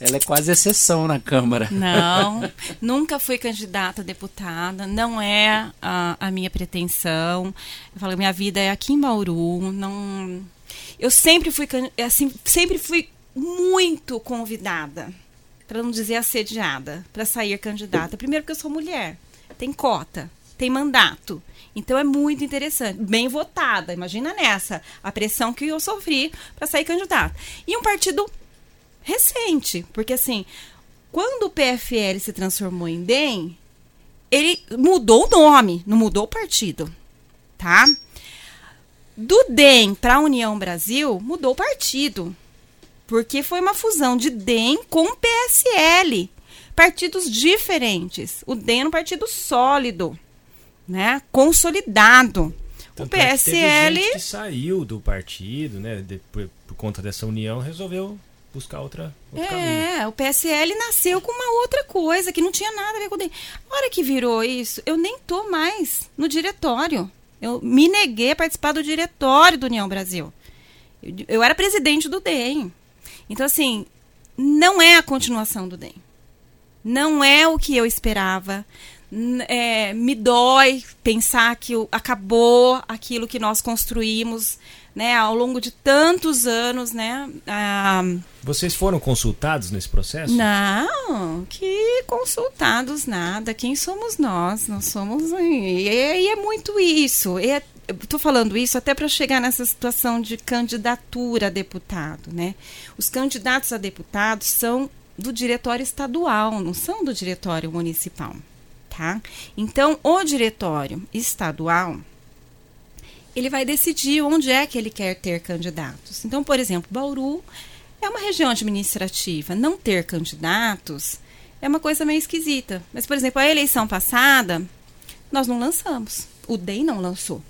Ela é quase exceção na Câmara. Não, (laughs) nunca fui candidata a deputada, não é a, a minha pretensão. Eu falo, minha vida é aqui em Bauru, não... Eu sempre fui, assim, sempre fui muito convidada, para não dizer assediada, para sair candidata. Primeiro porque eu sou mulher, tem cota, tem mandato. Então é muito interessante. Bem votada, imagina nessa, a pressão que eu sofri para sair candidata. E um partido recente, porque assim, quando o PFL se transformou em DEM, ele mudou o nome, não mudou o partido, tá? Do DEM para a União Brasil, mudou o partido, porque foi uma fusão de DEM com PSL, partidos diferentes. O DEM é um partido sólido, né? Consolidado. Tanto o PSL é que, saiu do partido, né? De, por, por conta dessa união, resolveu buscar outra, é, caminho. o PSL nasceu com uma outra coisa que não tinha nada a ver com o DEM. A hora que virou isso, eu nem tô mais no diretório. Eu me neguei a participar do diretório do União Brasil. Eu, eu era presidente do DEM. Então, assim, não é a continuação do DEM. Não é o que eu esperava. É, me dói pensar que acabou aquilo que nós construímos né, ao longo de tantos anos, né? Ah, Vocês foram consultados nesse processo? Não, que consultados nada. Quem somos nós? Nós somos e é, e é muito isso. É, Estou falando isso até para chegar nessa situação de candidatura a deputado, né? Os candidatos a deputados são do diretório estadual, não são do diretório municipal, tá? Então, o diretório estadual ele vai decidir onde é que ele quer ter candidatos. Então, por exemplo, Bauru é uma região administrativa. Não ter candidatos é uma coisa meio esquisita. Mas, por exemplo, a eleição passada, nós não lançamos. O DEM não lançou.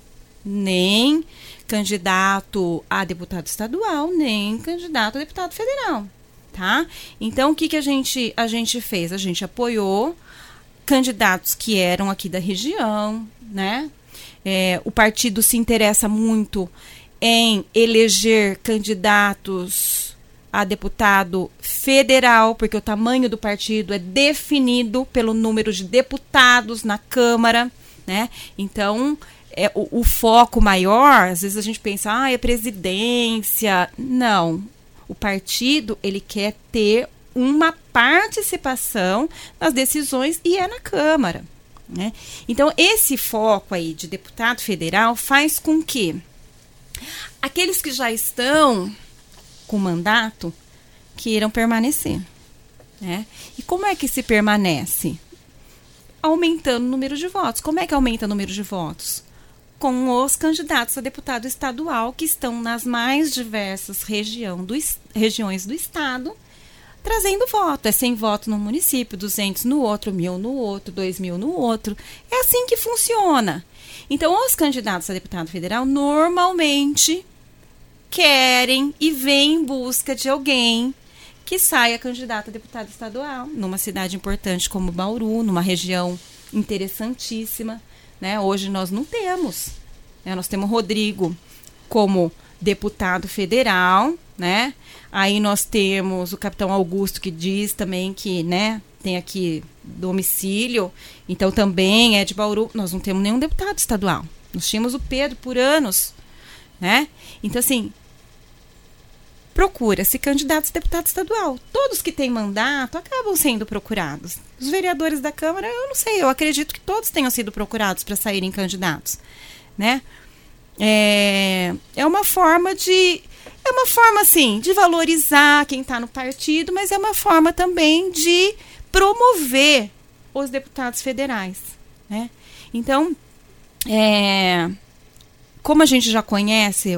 Nem candidato a deputado estadual, nem candidato a deputado federal. Tá? Então, o que, que a, gente, a gente fez? A gente apoiou candidatos que eram aqui da região, né? É, o partido se interessa muito em eleger candidatos a deputado federal, porque o tamanho do partido é definido pelo número de deputados na Câmara, né? Então, é, o, o, foco maior, às vezes a gente pensa, ah, é presidência. Não. O partido, ele quer ter uma participação nas decisões e é na Câmara. Né? Então, esse foco aí de deputado federal faz com que aqueles que já estão com mandato queiram permanecer. Né? E como é que se permanece? Aumentando o número de votos. Como é que aumenta o número de votos? Com os candidatos a deputado estadual que estão nas mais diversas região do, regiões do estado trazendo voto. É 100 votos num município, 200 no outro, mil no outro, 2 mil no outro. É assim que funciona. Então, os candidatos a deputado federal normalmente querem e vêm em busca de alguém que saia candidato a deputado estadual numa cidade importante como Bauru, numa região interessantíssima. Né? Hoje nós não temos. Né? Nós temos Rodrigo como deputado federal, né? Aí nós temos o capitão Augusto que diz também que, né, tem aqui domicílio, então também é de Bauru. Nós não temos nenhum deputado estadual. Nós tínhamos o Pedro por anos, né? Então assim, procura-se candidatos a deputado estadual. Todos que têm mandato acabam sendo procurados. Os vereadores da Câmara, eu não sei, eu acredito que todos tenham sido procurados para saírem candidatos, né? É, é uma forma de é uma forma assim de valorizar quem está no partido, mas é uma forma também de promover os deputados federais, né? Então, é, como a gente já conhece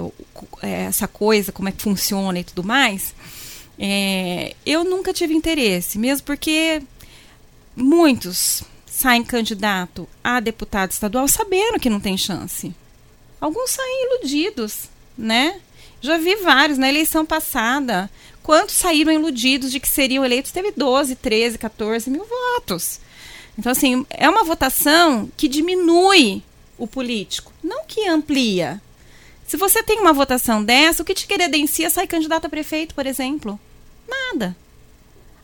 é, essa coisa, como é que funciona e tudo mais, é, eu nunca tive interesse, mesmo porque muitos saem candidato a deputado estadual sabendo que não tem chance. Alguns saem iludidos, né? Já vi vários na eleição passada. Quantos saíram iludidos de que seriam eleitos? Teve 12, 13, 14 mil votos. Então, assim, é uma votação que diminui o político, não que amplia. Se você tem uma votação dessa, o que te credencia sai candidato a prefeito, por exemplo? Nada.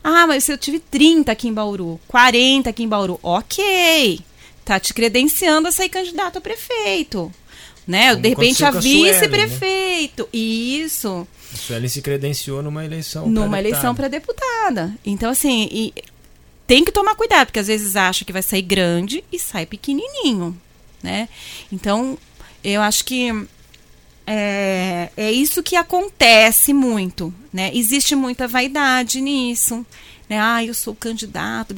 Ah, mas eu tive 30 aqui em Bauru, 40 aqui em Bauru. Ok. Tá te credenciando a sair candidato a prefeito. Né? Como de repente a né? vice-prefeito. Né? Isso. A Sueli se credenciou numa eleição. Numa eleição para deputada. Então, assim, e tem que tomar cuidado, porque às vezes acha que vai sair grande e sai pequenininho né? Então, eu acho que é, é isso que acontece muito, né? Existe muita vaidade nisso, né? Ah, eu sou candidato,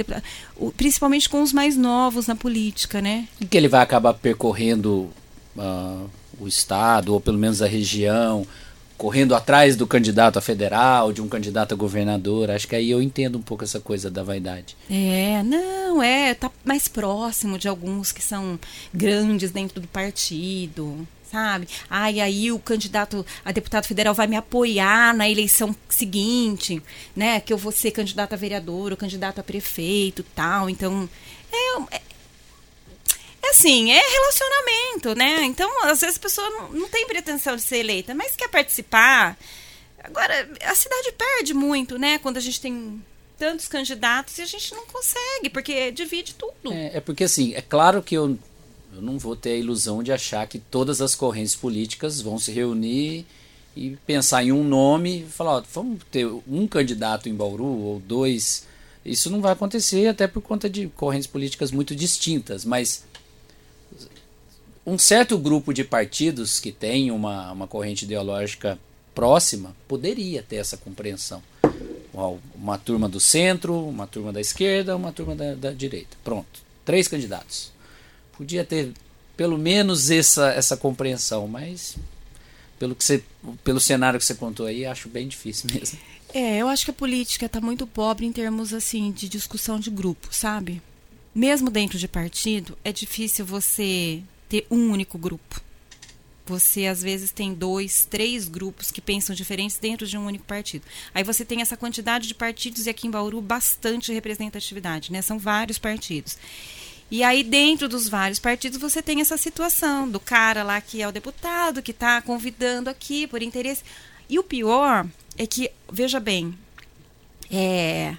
principalmente com os mais novos na política, né? E que ele vai acabar percorrendo uh, o estado ou pelo menos a região, correndo atrás do candidato a federal, de um candidato a governador. Acho que aí eu entendo um pouco essa coisa da vaidade. É, não, é, tá mais próximo de alguns que são grandes dentro do partido, sabe? Ah, e aí o candidato a deputado federal vai me apoiar na eleição seguinte, né? Que eu vou ser candidato a vereador ou candidato a prefeito tal. Então, é, é assim, é relacionamento, né? Então, às vezes a pessoa não, não tem pretensão de ser eleita, mas quer participar. Agora, a cidade perde muito, né? Quando a gente tem tantos candidatos e a gente não consegue, porque divide tudo. É, é porque assim, é claro que eu, eu não vou ter a ilusão de achar que todas as correntes políticas vão se reunir e pensar em um nome e falar, ó, vamos ter um candidato em Bauru ou dois. Isso não vai acontecer até por conta de correntes políticas muito distintas, mas um certo grupo de partidos que tem uma, uma corrente ideológica próxima poderia ter essa compreensão. Uma turma do centro, uma turma da esquerda, uma turma da, da direita. Pronto. Três candidatos. Podia ter pelo menos essa, essa compreensão, mas pelo, que você, pelo cenário que você contou aí, acho bem difícil mesmo. É, eu acho que a política está muito pobre em termos assim de discussão de grupo, sabe? Mesmo dentro de partido, é difícil você ter um único grupo. Você às vezes tem dois, três grupos que pensam diferentes dentro de um único partido. Aí você tem essa quantidade de partidos e aqui em Bauru bastante representatividade, né? São vários partidos. E aí dentro dos vários partidos você tem essa situação do cara lá que é o deputado que está convidando aqui por interesse. E o pior é que veja bem, é,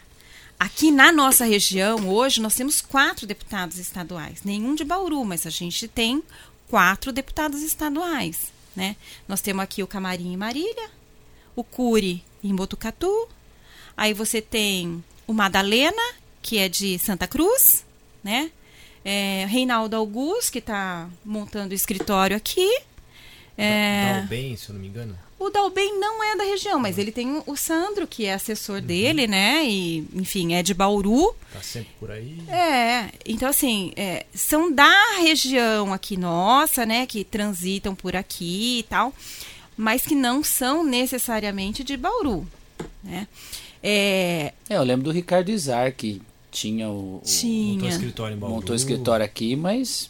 Aqui na nossa região, hoje, nós temos quatro deputados estaduais. Nenhum de Bauru, mas a gente tem quatro deputados estaduais. Né? Nós temos aqui o Camarim em Marília, o Cury em Botucatu, aí você tem o Madalena, que é de Santa Cruz, né? É, Reinaldo Augusto, que está montando o escritório aqui. É... bem, se eu não me engano. O Dalben não é da região, mas ele tem o Sandro, que é assessor uhum. dele, né? E, enfim, é de Bauru. Tá sempre por aí. É, então assim, é, são da região aqui nossa, né? Que transitam por aqui e tal, mas que não são necessariamente de Bauru, né? É, é eu lembro do Ricardo Izar, que tinha o. Tinha. Montou escritório em Bauru. Montou escritório aqui, mas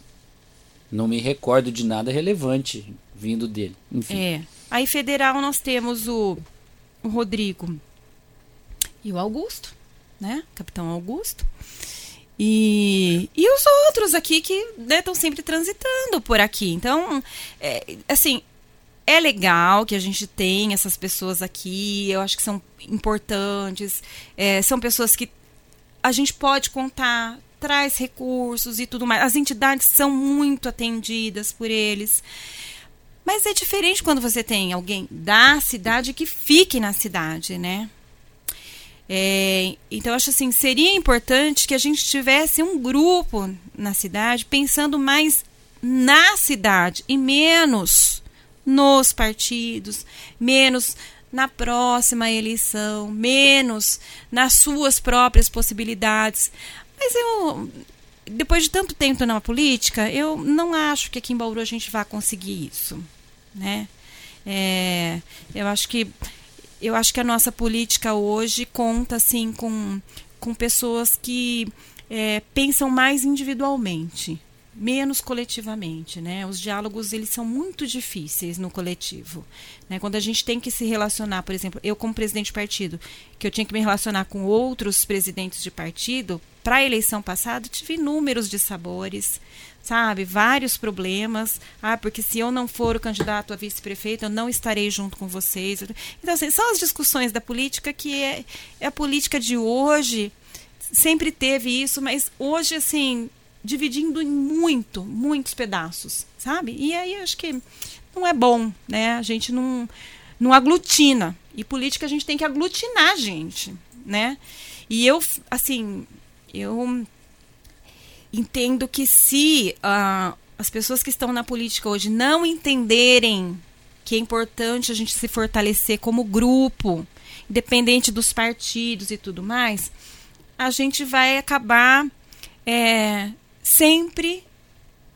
não me recordo de nada relevante vindo dele. Enfim. É. Aí federal nós temos o, o Rodrigo e o Augusto, né? Capitão Augusto. E, e os outros aqui que estão né, sempre transitando por aqui. Então, é, assim, é legal que a gente tenha essas pessoas aqui. Eu acho que são importantes. É, são pessoas que a gente pode contar, traz recursos e tudo mais. As entidades são muito atendidas por eles. Mas é diferente quando você tem alguém da cidade que fique na cidade, né? É, então, acho assim, seria importante que a gente tivesse um grupo na cidade pensando mais na cidade e menos nos partidos, menos na próxima eleição, menos nas suas próprias possibilidades. Mas eu, depois de tanto tempo na política, eu não acho que aqui em Bauru a gente vá conseguir isso, né? É, eu acho que eu acho que a nossa política hoje conta assim com, com pessoas que é, pensam mais individualmente, menos coletivamente, né? Os diálogos eles são muito difíceis no coletivo, né? Quando a gente tem que se relacionar, por exemplo, eu como presidente de partido, que eu tinha que me relacionar com outros presidentes de partido, para a eleição passada tive inúmeros dissabores, sabe? Vários problemas. Ah, porque se eu não for o candidato a vice-prefeito, eu não estarei junto com vocês. Então, assim, são as discussões da política que é, é a política de hoje. Sempre teve isso, mas hoje, assim, dividindo em muito, muitos pedaços, sabe? E aí acho que não é bom, né? A gente não, não aglutina. E política a gente tem que aglutinar gente, né? E eu, assim, eu entendo que se uh, as pessoas que estão na política hoje não entenderem que é importante a gente se fortalecer como grupo, independente dos partidos e tudo mais, a gente vai acabar é, sempre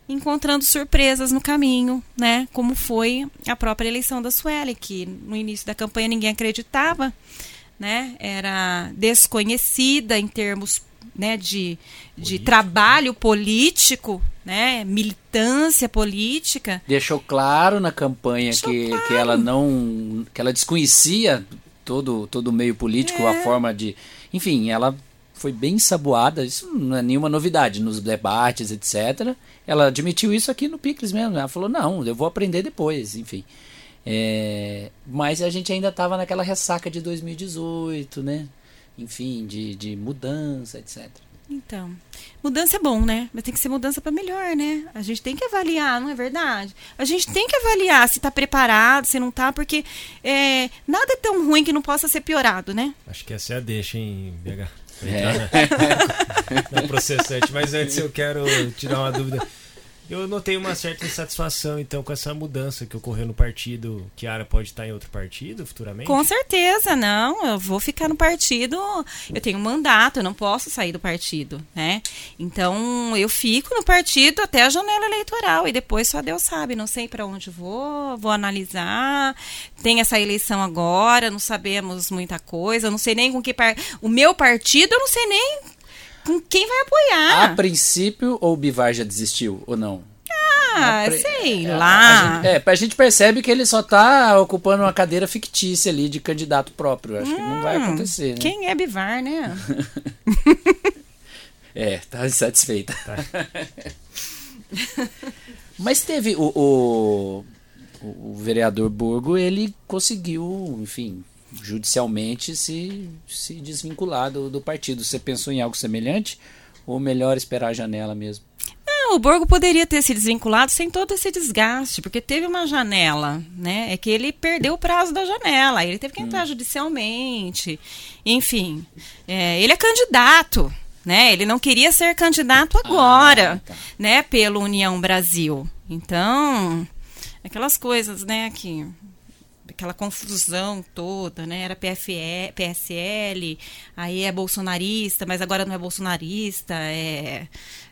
encontrando surpresas no caminho, né? Como foi a própria eleição da Sueli, que no início da campanha ninguém acreditava, né? Era desconhecida em termos né, de, de trabalho político, né, militância política. Deixou claro na campanha que, claro. que ela não que ela desconhecia todo todo o meio político, é. a forma de, enfim, ela foi bem saboada, isso não é nenhuma novidade nos debates, etc. Ela admitiu isso aqui no Picles mesmo. Ela falou: não, eu vou aprender depois, enfim. É, mas a gente ainda estava naquela ressaca de 2018, né? Enfim, de, de mudança, etc. Então, mudança é bom, né? Mas tem que ser mudança para melhor, né? A gente tem que avaliar, não é verdade? A gente tem que avaliar se está preparado, se não está, porque é, nada é tão ruim que não possa ser piorado, né? Acho que essa é a deixa, hein, BH? (laughs) É. Na processante. Mas antes eu quero tirar uma dúvida. Eu notei uma certa insatisfação, então, com essa mudança que ocorreu no partido. Kiara pode estar em outro partido futuramente? Com certeza, não. Eu vou ficar no partido. Eu tenho um mandato, eu não posso sair do partido, né? Então, eu fico no partido até a janela eleitoral e depois só Deus sabe. Não sei para onde vou, vou analisar. Tem essa eleição agora, não sabemos muita coisa. não sei nem com que. O meu partido, eu não sei nem com quem vai apoiar. A princípio, ou o Bivar já desistiu, ou não? Ah, pre... sei é, lá. A gente, é, a gente percebe que ele só tá ocupando uma cadeira fictícia ali de candidato próprio. Acho hum, que não vai hum, acontecer. Né? Quem é Bivar, né? (laughs) é, tá insatisfeita. Tá. (laughs) Mas teve o, o, o vereador Burgo, ele conseguiu, enfim, judicialmente se, se desvincular do, do partido. Você pensou em algo semelhante? Ou melhor esperar a janela mesmo? O Borgo poderia ter se desvinculado sem todo esse desgaste, porque teve uma janela, né? É que ele perdeu o prazo da janela, ele teve que entrar hum. judicialmente. Enfim, é, ele é candidato, né? Ele não queria ser candidato agora, ah, tá. né? Pelo União Brasil. Então, aquelas coisas, né? Que aquela confusão toda, né? Era PFE, PSL, aí é bolsonarista, mas agora não é bolsonarista, é,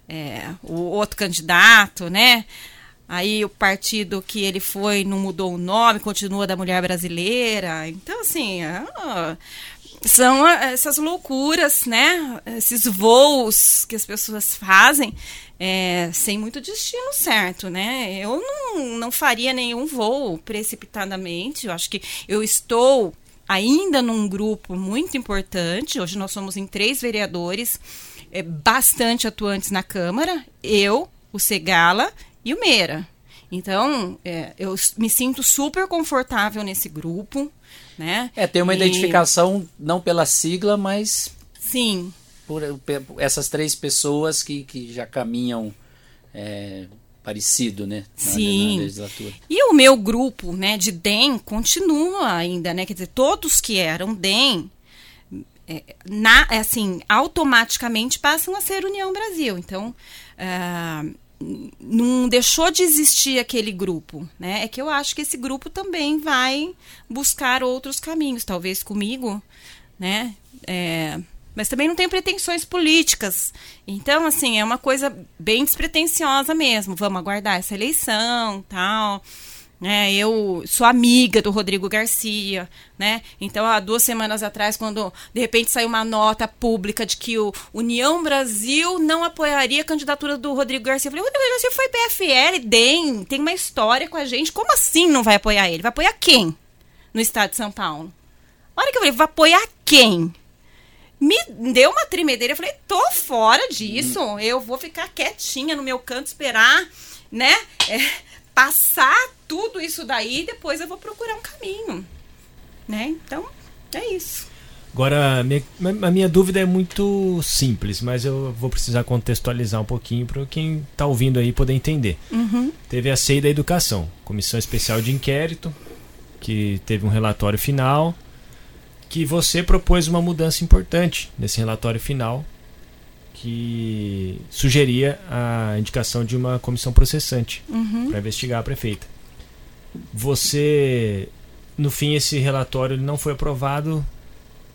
é o outro candidato, né? Aí o partido que ele foi não mudou o nome, continua da mulher brasileira. Então, assim, é, são essas loucuras, né? Esses voos que as pessoas fazem é, sem muito destino certo, né? Eu não, não faria nenhum voo precipitadamente. Eu acho que eu estou ainda num grupo muito importante. Hoje nós somos em três vereadores é, bastante atuantes na Câmara. Eu, o Segala e o Meira. Então, é, eu me sinto super confortável nesse grupo, né? É, tem uma E- identificação não pela sigla, mas Sim, por, essas três pessoas que, que já caminham é, parecido, né? na- Sim. Na legislatura. E o meu grupo, né, de DEM continua ainda, né? Quer dizer, todos que eram DEM, é, na, é assim, automaticamente passam a ser União Brasil. Então, n- não deixou de existir aquele grupo, né? É que eu acho que esse grupo também vai buscar outros caminhos, talvez comigo, né? É, mas também não tenho pretensões políticas. Então, assim, é uma coisa bem despretensiosa mesmo. Vamos aguardar essa eleição, tal. Né, eu sou amiga do Rodrigo Garcia, né? Então, há duas semanas atrás, quando de repente saiu uma nota pública de que o União Brasil não apoiaria a candidatura do Rodrigo Garcia, eu falei, Rodrigo Garcia foi PFL, DEM, tem uma história com a gente, como assim não vai apoiar ele? Vai apoiar quem no estado de São Paulo? A hora que eu falei, vai apoiar quem? Me deu uma tremedeira. Eu falei, tô fora disso. Eu vou ficar quietinha no meu canto, esperar, né? é, passar tudo isso daí e depois eu vou procurar um caminho. Né? Então, é isso. Agora, a minha, a minha dúvida é muito simples, mas eu vou precisar contextualizar um pouquinho para quem está ouvindo aí poder entender. Uhum. Teve a CEI da Educação, Comissão Especial de Inquérito, que teve um relatório final, que você propôs uma mudança importante nesse relatório final, que sugeria a indicação de uma comissão processante Uhum. para investigar a prefeita. Você, no fim, esse relatório não foi aprovado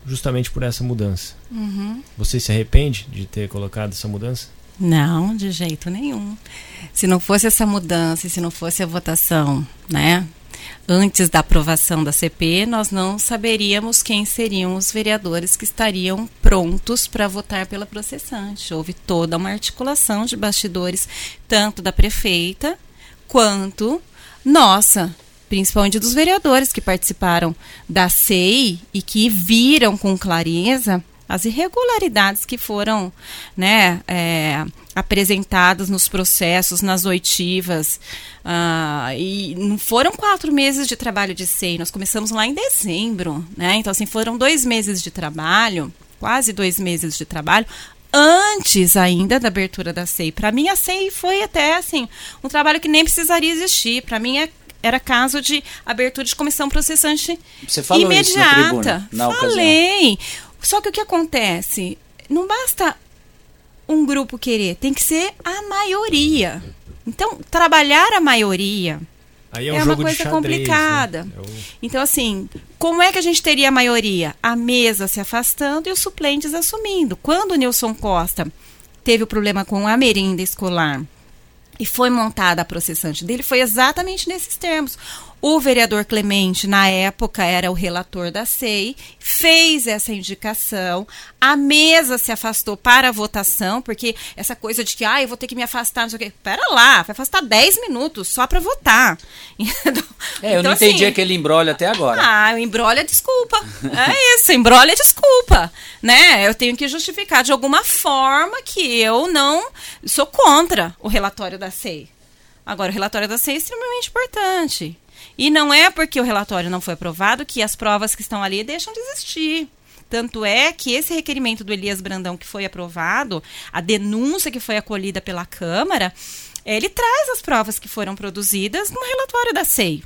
justamente por essa mudança. Uhum. Você se arrepende de ter colocado essa mudança? Não, de jeito nenhum. Se não fosse essa mudança, e se não fosse a votação, né? Antes da aprovação da CP, nós não saberíamos quem seriam os vereadores que estariam prontos para votar pela processante. Houve toda uma articulação de bastidores, tanto da prefeita quanto nossa, principalmente dos vereadores que participaram da CEI e que viram com clareza as irregularidades que foram né, é, apresentadas nos processos, nas oitivas. Ah, e não foram quatro meses de trabalho de SEI, nós começamos lá em dezembro. Né? Então, assim, foram dois meses de trabalho, quase dois meses de trabalho, antes ainda da abertura da SEI. Para mim, a SEI foi até assim um trabalho que nem precisaria existir. Para mim, é, era caso de abertura de comissão processante Você falou isso na imediata. tribuna, na ocasião. Só que o que acontece? Não basta um grupo querer, tem que ser a maioria. Então, trabalhar a maioria é, É um uma jogo coisa xadrez, complicada. né? É o- então, assim, como é que a gente teria a maioria? A mesa se afastando e os suplentes assumindo. Quando o Nilson Costa teve o problema com a merenda escolar e foi montada a processante dele, foi exatamente nesses termos. O vereador Clemente, na época, era o relator da SEI, fez essa indicação, a mesa se afastou para a votação, porque essa coisa de que, ah, eu vou ter que me afastar, não sei o quê. Pera lá, vai afastar 10 minutos só para votar. (laughs) É, eu Então, não entendi assim, aquele embrólio até agora. ah, o embrolho é desculpa. É isso, embrolho é desculpa. Né? Eu tenho que justificar de alguma forma que eu não sou contra o relatório da SEI. Agora, o relatório da SEI é extremamente importante. E não é porque o relatório não foi aprovado que as provas que estão ali deixam de existir. Tanto é que esse requerimento do Elias Brandão que foi aprovado, a denúncia que foi acolhida pela Câmara, ele traz as provas que foram produzidas no relatório da SEI,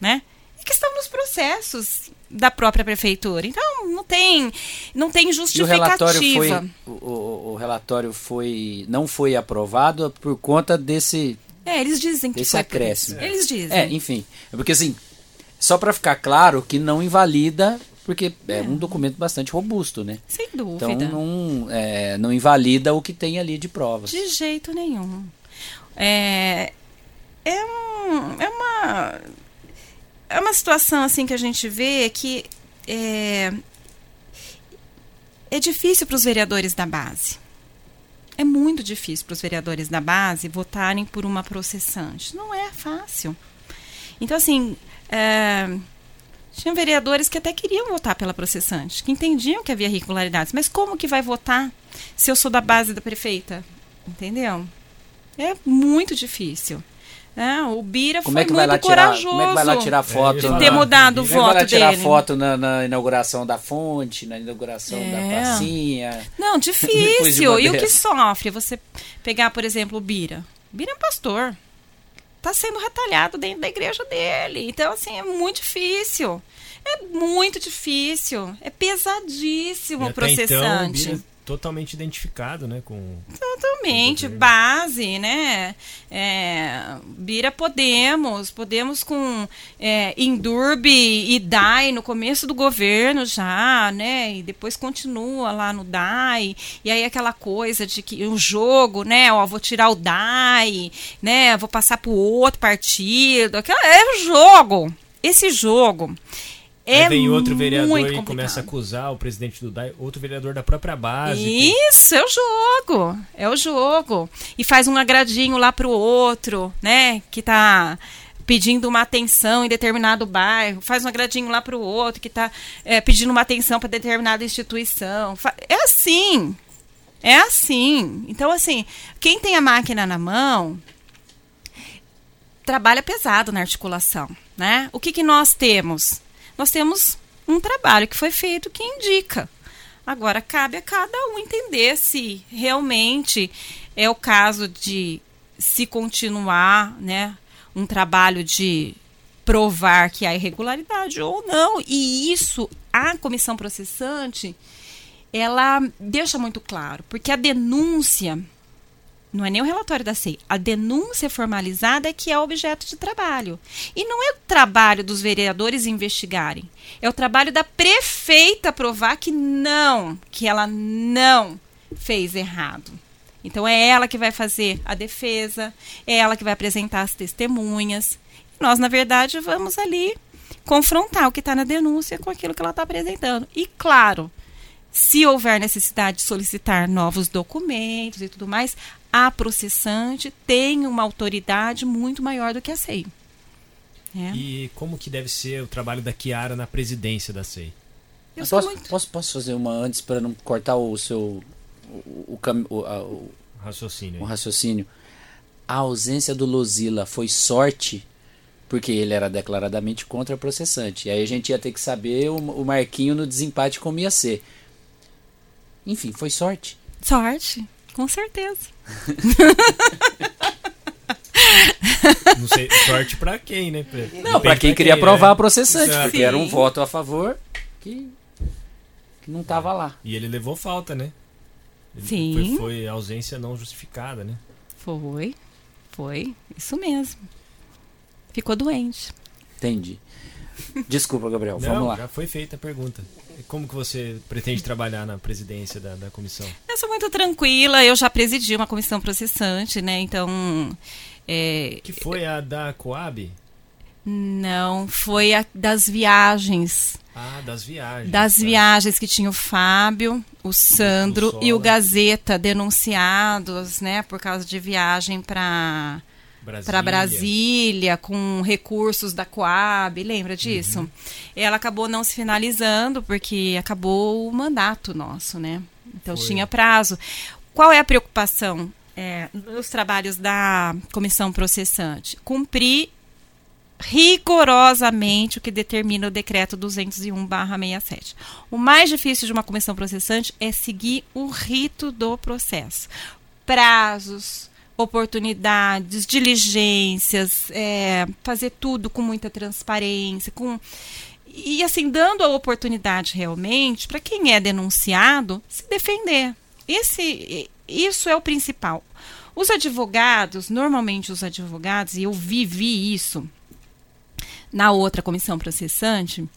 né? E que estão nos processos da própria prefeitura. Então, não tem, não tem E o justificativa. relatório foi, o, o- o relatório foi, não foi aprovado por conta desse, É, eles dizem que Esse foi por acréscimo. isso. Eles dizem. é, enfim, é porque assim, só para ficar claro que não invalida, porque é, um documento bastante robusto, né? Sem Então dúvida. não, é, não invalida o que tem ali de provas. De jeito nenhum. É, é, um, é uma é uma situação assim que a gente vê que é, é difícil para os vereadores da base. É muito difícil para os vereadores da base votarem por uma processante. Não é fácil. Então, assim, é, tinha vereadores que até queriam votar pela processante, que entendiam que havia irregularidades. Mas como que vai votar se eu sou da base da prefeita? Entendeu? É muito difícil. É, o Bira como foi é que vai muito lá tirar, corajoso. Como é que vai lá tirar foto? de na- ter mudado o como é que vai lá voto tirar dele. foto na, na inauguração da fonte, na inauguração da É. pracinha? Não, (laughs) Depois de difícil. E o que sofre? Você pegar, por exemplo, o Bira. O Bira é um pastor. Está sendo retalhado dentro da igreja dele. Então, assim, é muito difícil. É muito difícil. É pesadíssimo E o então, o processante. Bira totalmente identificado, né, com Totalmente, governo. base, né? É, Bira Podemos, Podemos com é, Indurb e DAI no começo do governo já, né? E depois continua lá no DAI, e aí aquela coisa de que o jogo, né? Ó, vou tirar o DAI, né? Vou passar para outro partido. Aquela, é o jogo. Esse jogo. É Aí vem outro vereador muito e começa a acusar o presidente do DAI, outro vereador da própria base. que- Isso, é o jogo. É o jogo. E faz um agradinho lá pro outro, né? Que tá pedindo uma atenção em determinado bairro, faz um agradinho lá pro outro que tá é, pedindo uma atenção para determinada instituição. É assim. É assim. Então, assim, quem tem a máquina na mão trabalha pesado na articulação, né? O que, que nós temos? Nós temos um trabalho que foi feito que indica. Agora cabe a cada um entender se realmente é o caso de se continuar, né, um trabalho de provar que há irregularidade ou não. E isso a comissão processante ela deixa muito claro, porque a denúncia não é nem o relatório da SEI. A denúncia formalizada é que é objeto de trabalho. E não é o trabalho dos vereadores investigarem. É o trabalho da prefeita provar que não, que ela não fez errado. Então é ela que vai fazer a defesa, é ela que vai apresentar as testemunhas. Nós, na verdade, vamos ali confrontar o que está na denúncia com aquilo que ela está apresentando. E claro, se houver necessidade de solicitar novos documentos e tudo mais, a processante tem uma autoridade muito maior do que a SEI. É. E como que deve ser o trabalho da Kiara na presidência da SEI? Eu posso, muito. posso, posso fazer uma antes para não cortar o seu o, o, o- a- o- Raciocínio. o aí. raciocínio? A ausência do Lozila foi sorte porque ele era declaradamente contra a processante. E aí a gente ia ter que saber o, o Marquinho no desempate como ia ser. Enfim, foi sorte. Sorte, com certeza. (laughs) Não sei, sorte pra quem, né? Pra- Não, para quem queria né? provar a processante, Exato. porque era um Sim. voto a favor que, que não tava lá. E ele levou falta, né? Ele Sim. Foi, foi ausência não justificada, né? Foi, foi, isso mesmo. Ficou doente. Entendi. Desculpa, Gabriel. Não, Vamos lá. já foi feita a pergunta. Como que você pretende trabalhar na presidência da, da comissão? Eu sou muito tranquila, eu já presidi uma comissão processante, né? Então. é, Que foi a da Coab? não, foi a das viagens. Ah, das viagens. Das tá. viagens que tinha o Fábio, o Sandro Sola. e o Gazeta denunciados, né, por causa de viagem para. Para Brasília com recursos da Coab, lembra disso? Uhum. Ela acabou não se finalizando porque acabou o mandato nosso, né? Então Foi. tinha prazo. Qual é a preocupação é, nos trabalhos da comissão processante? Cumprir rigorosamente o que determina o decreto 201/67. O mais difícil de uma comissão processante é seguir o rito do processo. Prazos, oportunidades, diligências, é, fazer tudo com muita transparência, com e assim dando a oportunidade realmente para quem é denunciado se defender. Esse, isso é o principal. Os advogados, normalmente os advogados, e eu vivi isso na outra comissão processante,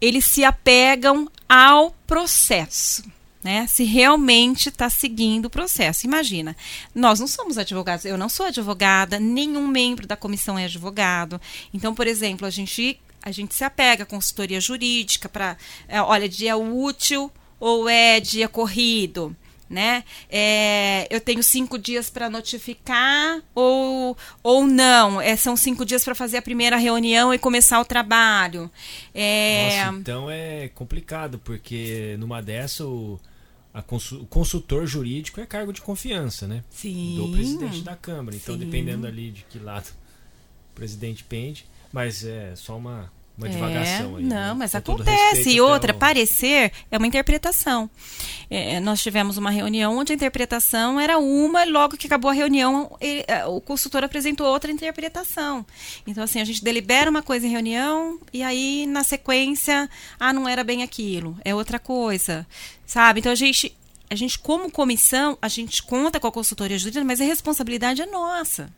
eles se apegam ao processo. Né? Se realmente está seguindo o processo. Imagina, nós não somos advogados, eu não sou advogada, nenhum membro da comissão é advogado. Então, por exemplo, a gente, a gente se apega à consultoria jurídica para, é, olha, dia útil, ou é dia corrido? né? É, eu tenho cinco dias para notificar ou, ou não? É, são cinco dias para fazer a primeira reunião e começar o trabalho. É... Nossa, então é complicado, porque numa dessa o, o, consultor jurídico é cargo de confiança, né? Sim. Do presidente da Câmara. Então, Sim. dependendo ali de que lado o presidente pende. Mas é só uma uma é, divagação aí. Não, né? mas Com acontece. E outra, parecer é uma interpretação. É, nós tivemos uma reunião onde a interpretação era uma, e logo que acabou a reunião, ele, é, o consultor apresentou outra interpretação. Então, assim, a gente delibera uma coisa em reunião e aí, na sequência, ah, não era bem aquilo, é outra coisa. Sabe? Então, a gente, a gente como comissão, a gente conta com a consultoria jurídica, mas a responsabilidade é nossa.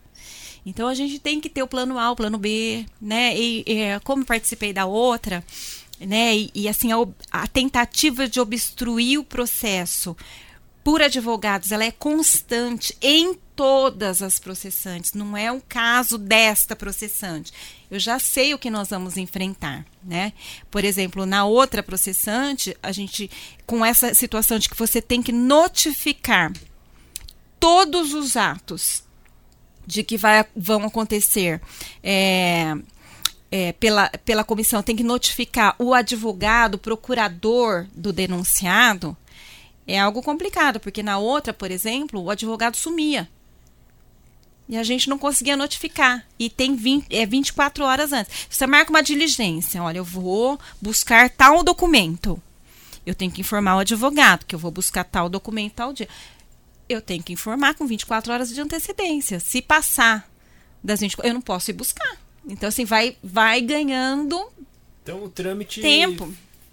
Então a gente tem que ter o plano A, o plano B, né? E, e como participei da outra, né? E, e assim a, a tentativa de obstruir o processo por advogados, ela é constante em todas as processantes, não é um caso desta processante. Eu já sei o que nós vamos enfrentar, né? Por exemplo, na outra processante, a gente com essa situação de que você tem que notificar todos os atos de que vai, vão acontecer é, é, pela, pela comissão, tem que notificar o advogado, o procurador do denunciado, é algo complicado, porque na outra, por exemplo, o advogado sumia. E a gente não conseguia notificar. E tem 20, é, 24 horas antes. Você marca uma diligência. Olha, eu vou buscar tal documento. Eu tenho que informar o advogado que eu vou buscar tal documento tal dia eu tenho que informar com 24 horas de antecedência. Se passar das 24, eu não posso ir buscar. Então, assim, vai, vai ganhando. Então, o trâmite. Tempo.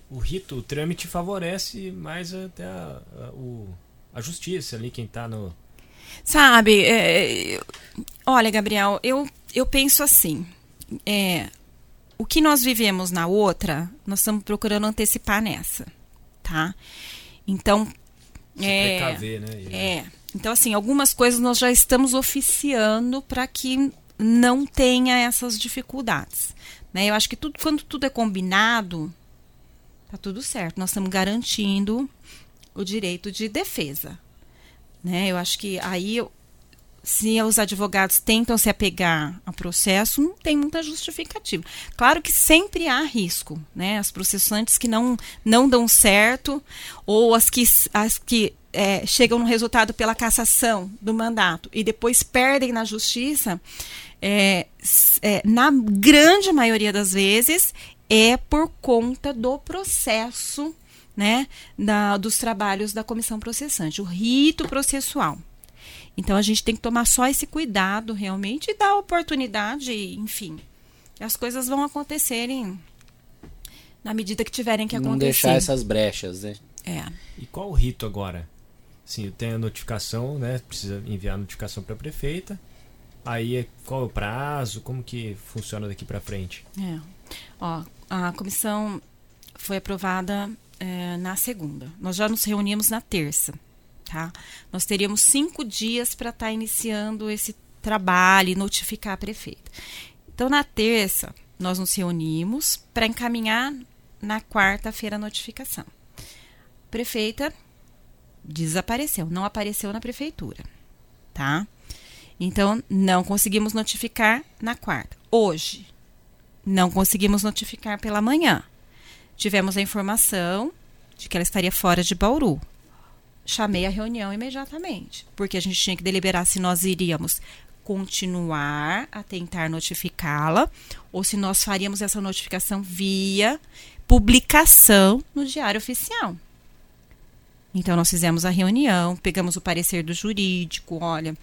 O rito, o trâmite favorece mais até a, a, o, a justiça ali, quem está no. Sabe, é, olha, Gabriel, eu, eu penso assim. É, o que nós vivemos na outra, nós estamos procurando antecipar nessa, tá? Então, é, precaver, né? É. Então, assim, algumas coisas nós já estamos oficiando para que não tenha essas dificuldades. Né? Eu acho que tudo, quando tudo é combinado, tá tudo certo. Nós estamos garantindo o direito de defesa. Né? Eu acho que aí se os advogados tentam se apegar ao processo, não tem muita justificativa. Claro que sempre há risco, né? As processantes que não, não dão certo, ou as que, as que é, chegam no resultado pela cassação do mandato e depois perdem na justiça, é, é, na grande maioria das vezes, é por conta do processo né, da, dos trabalhos da comissão processante, o rito processual. Então a gente tem que tomar só esse cuidado realmente e dar oportunidade, enfim. As coisas vão acontecerem na medida que tiverem que acontecer. Não deixar essas brechas, né? É. E qual o rito agora? Sim, tem a notificação, né? Precisa enviar a notificação para a prefeita. Aí é, qual é o prazo? Como que funciona daqui para frente? É. Ó, a comissão foi aprovada é, na segunda. Nós já nos reunimos na terça tá? Nós teríamos cinco dias para estar tá iniciando esse trabalho e notificar a prefeita. Então, na terça, nós nos reunimos para encaminhar na quarta-feira a notificação. Prefeita desapareceu, não apareceu na prefeitura, tá? Então, não conseguimos notificar na quarta. Hoje, não conseguimos notificar pela manhã. Tivemos a informação de que ela estaria fora de Bauru chamei a reunião imediatamente, porque a gente tinha que deliberar se nós iríamos continuar a tentar notificá-la ou se nós faríamos essa notificação via publicação no Diário Oficial. Então nós fizemos a reunião, pegamos o parecer do jurídico, olha,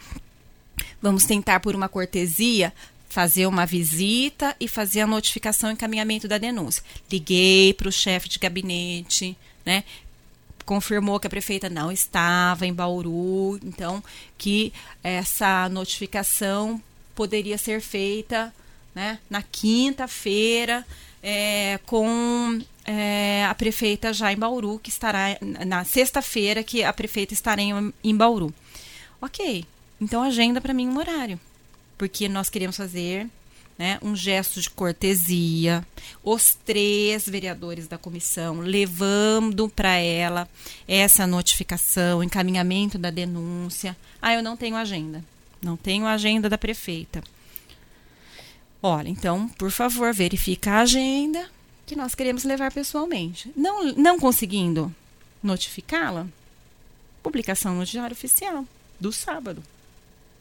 vamos tentar por uma cortesia fazer uma visita e fazer a notificação e encaminhamento da denúncia. Liguei para o chefe de gabinete, né? Confirmou que a prefeita não estava em Bauru, então que essa notificação poderia ser feita né, na quinta-feira é, com é, a prefeita já em Bauru, que estará na sexta-feira que a prefeita estará em, em Bauru. Ok, então agenda para mim um horário, porque nós queremos fazer né, um gesto de cortesia, os três vereadores da comissão levando para ela essa notificação, encaminhamento da denúncia. Ah, eu não tenho agenda. Não tenho agenda da prefeita. Olha, então, por favor, verifica a agenda que nós queremos levar pessoalmente. Não, não conseguindo notificá-la, publicação no Diário Oficial do sábado.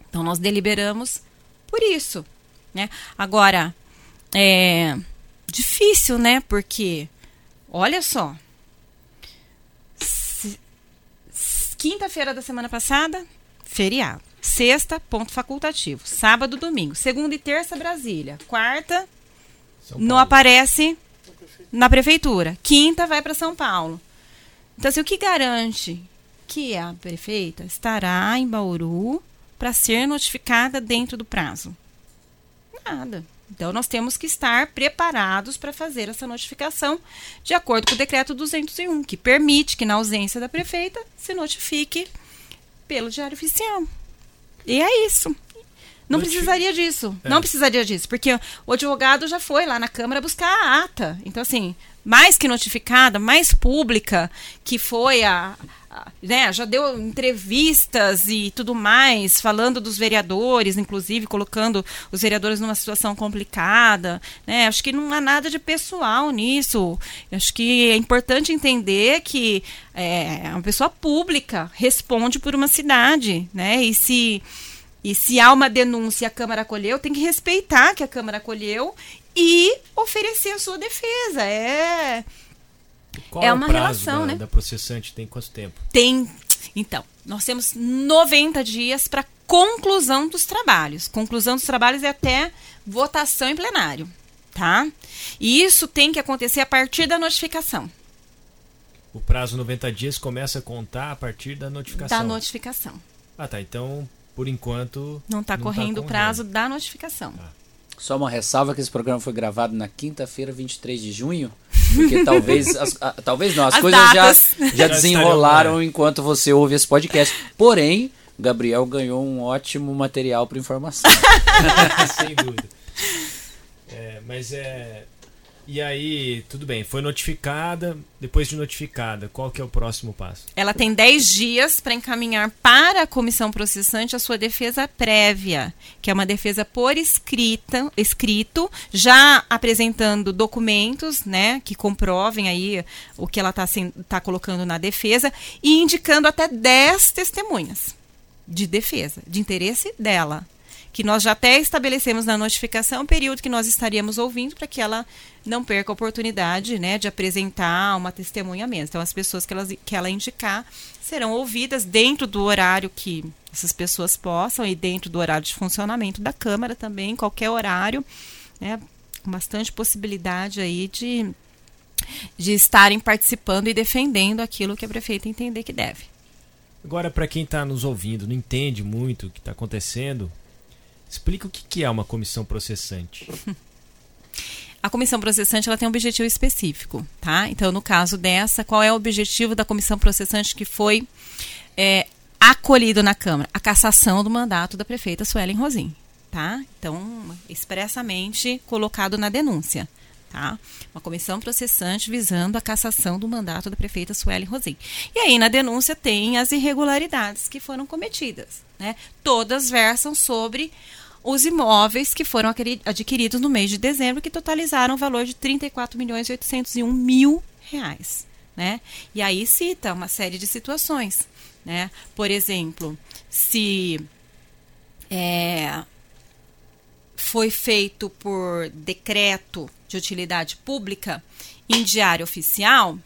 Então, nós deliberamos por isso. Né? Agora, é difícil, né? Porque, olha só, quinta-feira da semana passada, feriado. Sexta, ponto facultativo. Sábado, domingo. Segunda e terça, Brasília. Quarta, não aparece na prefeitura. Quinta, vai para São Paulo. Então, assim, o que garante que a prefeita estará em Bauru para ser notificada dentro do prazo? Nada. Então, nós temos que estar preparados para fazer essa notificação de acordo com o decreto 201, que permite que, na ausência da prefeita, se notifique pelo Diário Oficial. E é isso. Não precisaria disso. É. Não precisaria disso. Porque o advogado já foi lá na Câmara buscar a ata. Então, assim, mais que notificada, mais pública que foi a, né, já deu entrevistas e tudo mais, falando dos vereadores, inclusive colocando os vereadores numa situação complicada, né? Acho que não há nada de pessoal nisso. Acho que é importante entender que é, uma pessoa pública responde por uma cidade, né? E se e se há uma denúncia e a Câmara acolheu, tem que respeitar que a Câmara acolheu e oferecer a sua defesa. É qual é uma relação, da, né? Da processante tem quanto tempo? Tem. Então, nós temos 90 dias para conclusão dos trabalhos. Conclusão dos trabalhos é até votação em plenário, tá? E isso tem que acontecer a partir da notificação. O prazo 90 dias começa a contar a partir da notificação. Da notificação. Ah, tá. Então, por enquanto. Não está correndo tá o prazo da notificação. Ah. Só uma ressalva que esse programa foi gravado na quinta-feira, 23 de junho, porque talvez as, a, talvez não, as, as coisas já, já desenrolaram enquanto você ouve esse podcast. Porém, o Gabriel ganhou um ótimo material para informação. (laughs) Sem dúvida. É, mas é e aí, tudo bem, foi notificada. Depois de notificada, qual que é o próximo passo? Ela tem 10 dias para encaminhar para a comissão processante a sua defesa prévia, que é uma defesa por escrita, escrito, já apresentando documentos, né, que comprovem aí o que ela está tá colocando na defesa e indicando até 10 testemunhas de defesa, de interesse dela que nós já até estabelecemos na notificação o período que nós estaríamos ouvindo para que ela não perca a oportunidade né, de apresentar uma testemunha mesmo. Então, as pessoas que ela, que ela indicar serão ouvidas dentro do horário que essas pessoas possam e dentro do horário de funcionamento da Câmara também, qualquer horário, né, com bastante possibilidade aí de, de estarem participando e defendendo aquilo que a prefeita entender que deve. Agora, para quem está nos ouvindo, não entende muito o que está acontecendo, Explica o que é uma comissão processante. (laughs) A comissão processante ela tem um objetivo específico, tá? Então, no caso dessa, qual é o objetivo da comissão processante que foi é, acolhido na Câmara? A cassação do mandato da prefeita Suelen Rosim, tá? Então, expressamente colocado na denúncia. Tá? Uma comissão processante visando a cassação do mandato da prefeita Sueli Rosim. E aí na denúncia tem as irregularidades que foram cometidas. Né? Todas versam sobre os imóveis que foram adquiridos no mês de dezembro, que totalizaram o valor de 34 milhões e 801 mil reais. Né? E aí cita uma série de situações. Né? Por exemplo, se é, foi feito por decreto de utilidade pública em diário oficial,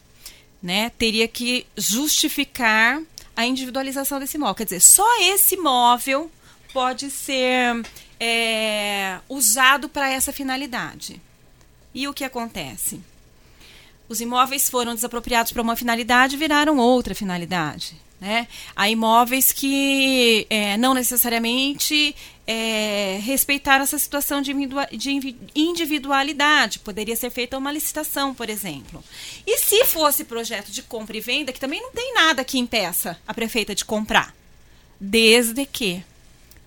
né, teria que justificar a individualização desse imóvel. Quer dizer, só esse imóvel pode ser é, usado para essa finalidade. E o que acontece? Os imóveis foram desapropriados para uma finalidade e viraram outra finalidade. Né? Há imóveis que é, não necessariamente é, respeitaram essa situação de individualidade. Poderia ser feita uma licitação, por exemplo. E se fosse projeto de compra e venda, que também não tem nada que impeça a prefeita de comprar, desde que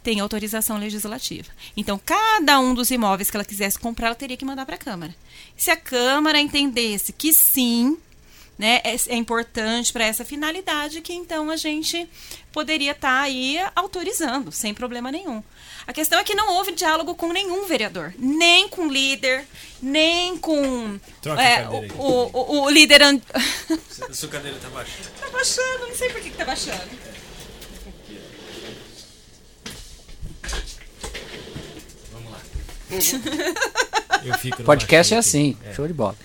tem autorização legislativa. Então, cada um dos imóveis que ela quisesse comprar, ela teria que mandar para a Câmara. Se a Câmara entendesse que sim, né, é, é importante para essa finalidade, que então a gente poderia estar tá aí autorizando, sem problema nenhum. A questão é que não houve diálogo com nenhum vereador, nem com o líder, nem com é, o, o, o, o, líder. And... Sua cadeira está baixando. Está baixando, não sei por que está baixando. (laughs) Eu fico Podcast é assim, é. show de bola.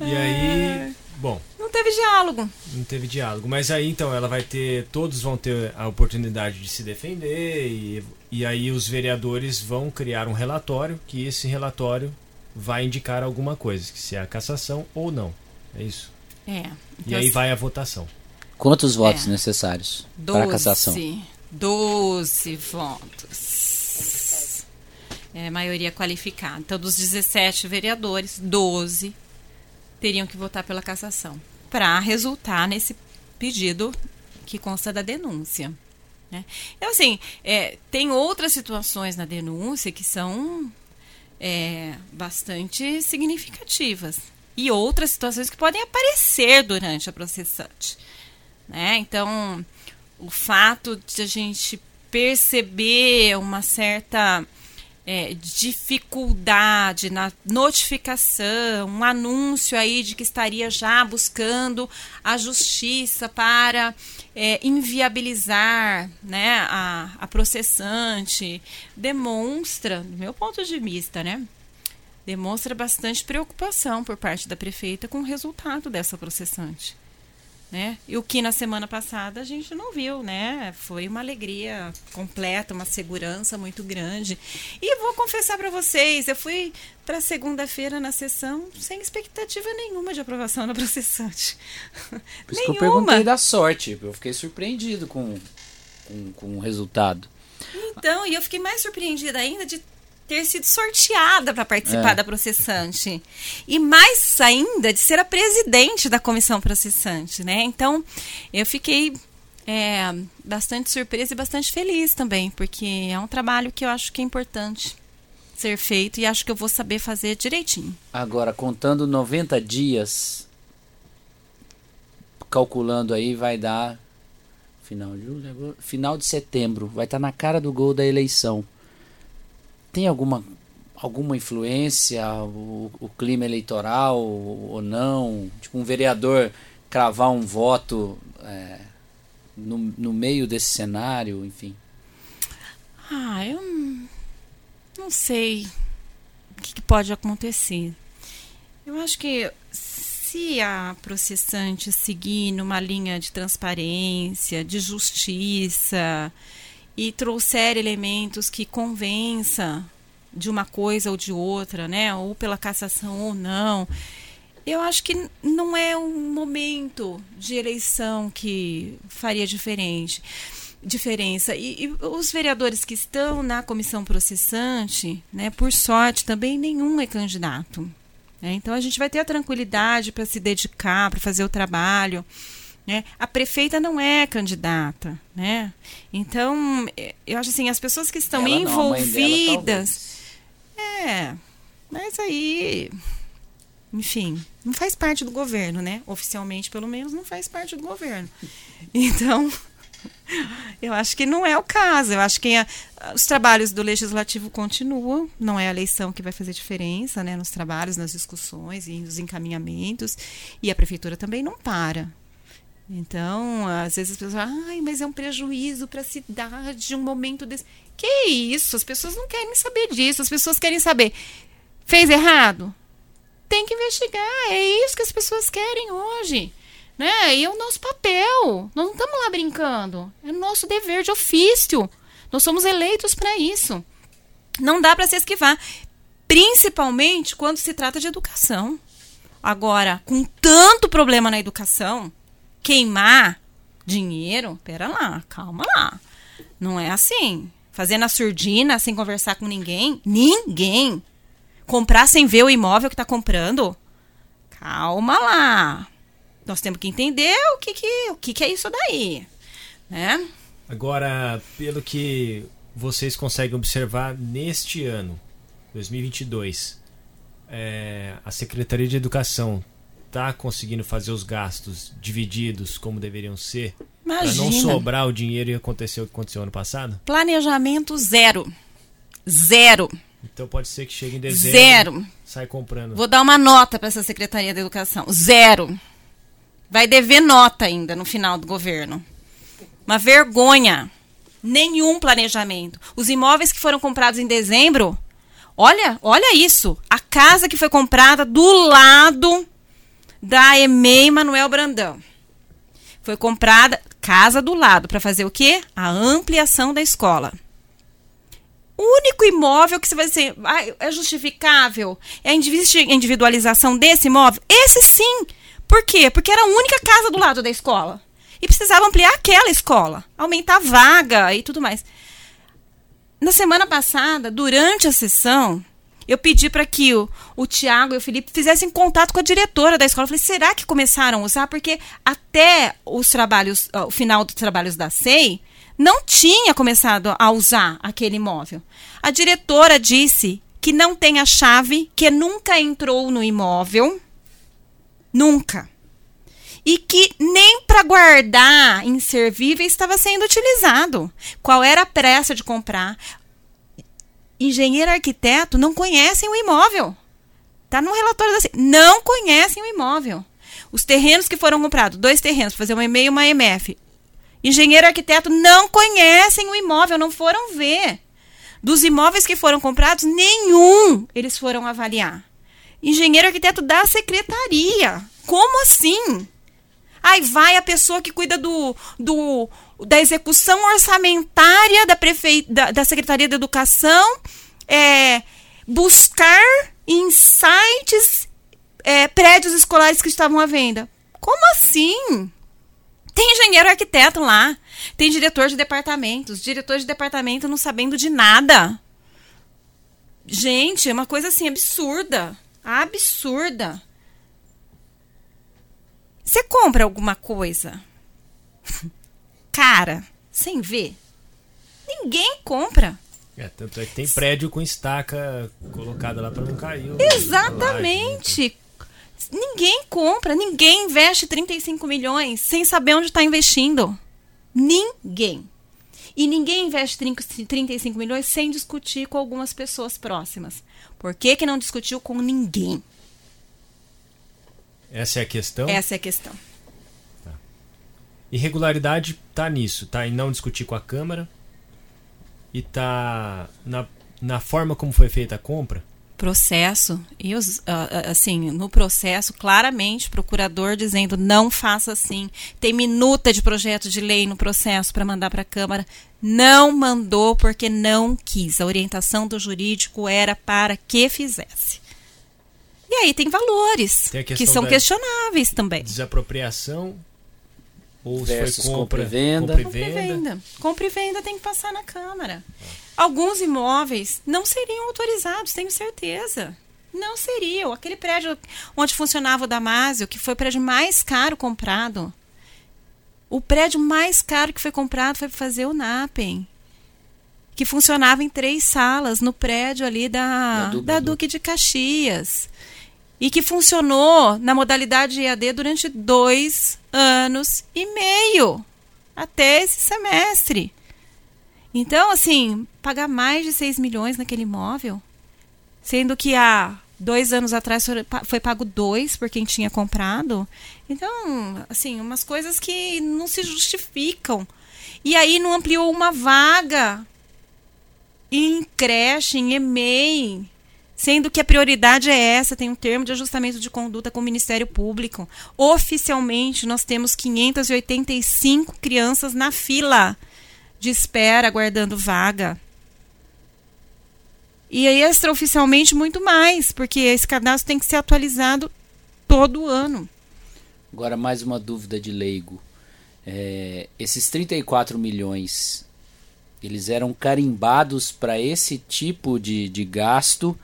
E aí, bom. Não teve diálogo. Não teve diálogo. Mas aí então ela vai ter. Todos vão ter a oportunidade de se defender. E, e aí os vereadores vão criar um relatório. Que esse relatório vai indicar alguma coisa. Se é a cassação ou não. É isso? É. Então, e aí vai a votação. Quantos votos é. necessários para a cassação? Doze votos é, maioria qualificada. Então, dos 17 vereadores, 12 teriam que votar pela cassação para resultar nesse pedido que consta da denúncia. Né? Então, assim, é, tem outras situações na denúncia que são é, bastante significativas e outras situações que podem aparecer durante a processante. Né? Então, o fato de a gente perceber uma certa é, dificuldade na notificação, um anúncio aí de que estaria já buscando a justiça para é, inviabilizar né, a, a processante, demonstra, do meu ponto de vista, né? Demonstra bastante preocupação por parte da prefeita com o resultado dessa processante né? E o que na semana passada a gente não viu, né? Foi uma alegria completa, uma segurança muito grande. E vou confessar para vocês, eu fui para segunda-feira na sessão sem expectativa nenhuma de aprovação da processante. (laughs) Por isso que eu perguntei da sorte, eu fiquei surpreendido com, com, com o resultado. Então, e eu fiquei mais surpreendida ainda de ter sido sorteada para participar é. da processante. E mais ainda, de ser a presidente da comissão processante, né? Então, eu fiquei é, bastante surpresa e bastante feliz também, porque é um trabalho que eu acho que é importante ser feito e acho que eu vou saber fazer direitinho. Agora, contando 90 dias, calculando aí, vai dar final de julho, final de setembro, vai estar na cara do gol da eleição tem alguma alguma influência o, o clima eleitoral ou não? Tipo, um vereador cravar um voto é, no, no meio desse cenário, enfim? Ah, eu não sei o que, que pode acontecer. Eu acho que se a processante seguir numa linha de transparência, de justiça, e trouxer elementos que convença de uma coisa ou de outra, né, ou pela cassação ou não, eu acho que não é um momento de eleição que faria diferente diferença. E, e, os vereadores que estão na comissão processante, né, por sorte, também nenhum é candidato. Né? Então a gente vai ter a tranquilidade para se dedicar, para fazer o trabalho. Né? A prefeita não é candidata, né? Então, eu acho assim, as pessoas que estão Ela envolvidas. Não, é, mas aí, enfim, não faz parte do governo, né? Oficialmente, pelo menos, não faz parte do governo. Então, (laughs) eu acho que não é o caso. Eu acho que a, os trabalhos do legislativo continuam, não é a eleição que vai fazer diferença, né? Nos trabalhos, nas discussões e nos encaminhamentos. E a prefeitura também não para. Então, às vezes as pessoas falam, ai, mas é um prejuízo para a cidade, um momento desse. Que isso? As pessoas não querem saber disso. As pessoas querem saber. Fez errado? Tem que investigar. É isso que as pessoas querem hoje. Né? E é o nosso papel. Nós não estamos lá brincando. É o nosso dever de ofício. Nós somos eleitos para isso. Não dá para se esquivar. Principalmente quando se trata de educação. Agora, com tanto problema na educação queimar dinheiro, pera lá, calma lá. Não é assim. Fazendo a surdina sem conversar com ninguém, ninguém. Comprar sem ver o imóvel que está comprando, calma lá. Nós temos que entender o que, que, o que, que é isso daí, né? Agora, pelo que vocês conseguem observar neste ano, 2022, é, a Secretaria de Educação está conseguindo fazer os gastos divididos como deveriam ser? Para não sobrar o dinheiro e acontecer o que aconteceu ano passado? Planejamento zero. Zero. Então pode ser que chegue em dezembro. Zero. Sai comprando. Vou dar uma nota para essa Secretaria de Educação. Zero. Vai dever nota ainda no final do governo. Uma vergonha. Nenhum planejamento. Os imóveis que foram comprados em dezembro, olha, olha isso. A casa que foi comprada do lado da EMEI Manuel Brandão. Foi comprada casa do lado para fazer o quê? A ampliação da escola. O único imóvel que você vai dizer é justificável é a individualização desse imóvel? Esse sim. Por quê? Porque era a única casa do lado da escola e precisava ampliar aquela escola, aumentar a vaga e tudo mais. Na semana passada, durante a sessão, eu pedi para que o, o Tiago e o Felipe fizessem contato com a diretora da escola. Eu falei, será que começaram a usar? Porque até os trabalhos, o final dos trabalhos da SEI, não tinha começado a usar aquele imóvel. A diretora disse que não tem a chave, que nunca entrou no imóvel. Nunca e que nem para guardar inservíveis estava sendo utilizado. Qual era a pressa de comprar? Engenheiro arquiteto não conhecem o imóvel. Está no relatório da Não conhecem o imóvel. Os terrenos que foram comprados, dois terrenos, fazer uma e-mail e uma MF. Engenheiro arquiteto não conhecem o imóvel, não foram ver. Dos imóveis que foram comprados, nenhum eles foram avaliar. Engenheiro arquiteto da secretaria. Como assim? Aí vai a pessoa que cuida do, do da execução orçamentária da, prefe... da, da Secretaria da Educação é, buscar em sites é, prédios escolares que estavam à venda. Como assim? Tem engenheiro arquiteto lá, tem diretor de departamentos, diretor de departamento não sabendo de nada. Gente, é uma coisa assim absurda. Absurda. Você compra alguma coisa (laughs) cara, sem ver, ninguém compra. É, tanto é que tem prédio com estaca colocada lá para não cair. Exatamente. Ninguém compra, ninguém investe 35 milhões sem saber onde está investindo. Ninguém. E ninguém investe 35 milhões sem discutir com algumas pessoas próximas. Por que, que não discutiu com ninguém? Essa é a questão? Essa é a questão. Irregularidade tá nisso, tá em não discutir com a Câmara e tá na, na forma como foi feita a compra. Processo, e os, assim, no processo, claramente, procurador dizendo não faça assim. Tem minuta de projeto de lei no processo para mandar para a Câmara. Não mandou porque não quis. A orientação do jurídico era para que fizesse. E aí tem valores tem que são questionáveis também. Desapropriação ou Versus foi compra, compra e venda. Compra e venda. Compra e venda tem que passar na Câmara. Alguns imóveis não seriam autorizados, tenho certeza. Não seriam. Aquele prédio onde funcionava o Damásio, que foi o prédio mais caro comprado. O prédio mais caro que foi comprado foi para fazer o NAPEM. Que funcionava em três salas no prédio ali da, da, da Duque de Caxias e que funcionou na modalidade EAD durante dois anos e meio até esse semestre. Então, assim, pagar mais de 6 milhões naquele imóvel, sendo que há dois anos atrás foi pago dois por quem tinha comprado. Então, assim, umas coisas que não se justificam. E aí não ampliou uma vaga em creche, em EMEI, sendo que a prioridade é essa, tem um termo de ajustamento de conduta com o Ministério Público. Oficialmente, nós temos 585 crianças na fila de espera, aguardando vaga. E extraoficialmente, muito mais, porque esse cadastro tem que ser atualizado todo ano. Agora, mais uma dúvida de leigo. É, esses 34 milhões, eles eram carimbados para esse tipo de, de gasto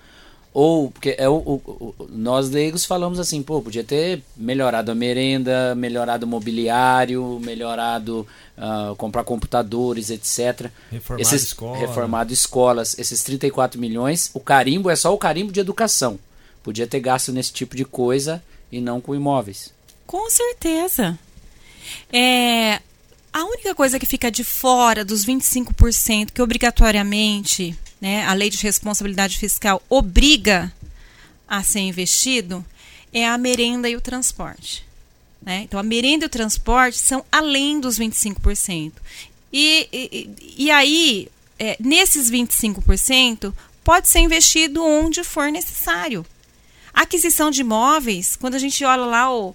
Ou, porque é o, o, o, nós leigos falamos assim, pô, podia ter melhorado a merenda, melhorado o mobiliário, melhorado uh, comprar computadores, etc. Reformado esses, escola. Reformado escolas. Esses 34 milhões, o carimbo é só o carimbo de educação. Podia ter gasto nesse tipo de coisa e não com imóveis. Com certeza. É, a única coisa que fica de fora dos 25% que obrigatoriamente né, a lei de responsabilidade fiscal obriga a ser investido é a merenda e o transporte. Né? Então, a merenda e o transporte são além dos 25%. E, e, e aí, é, nesses 25%, pode ser investido onde for necessário. Aquisição de imóveis, quando a gente olha lá o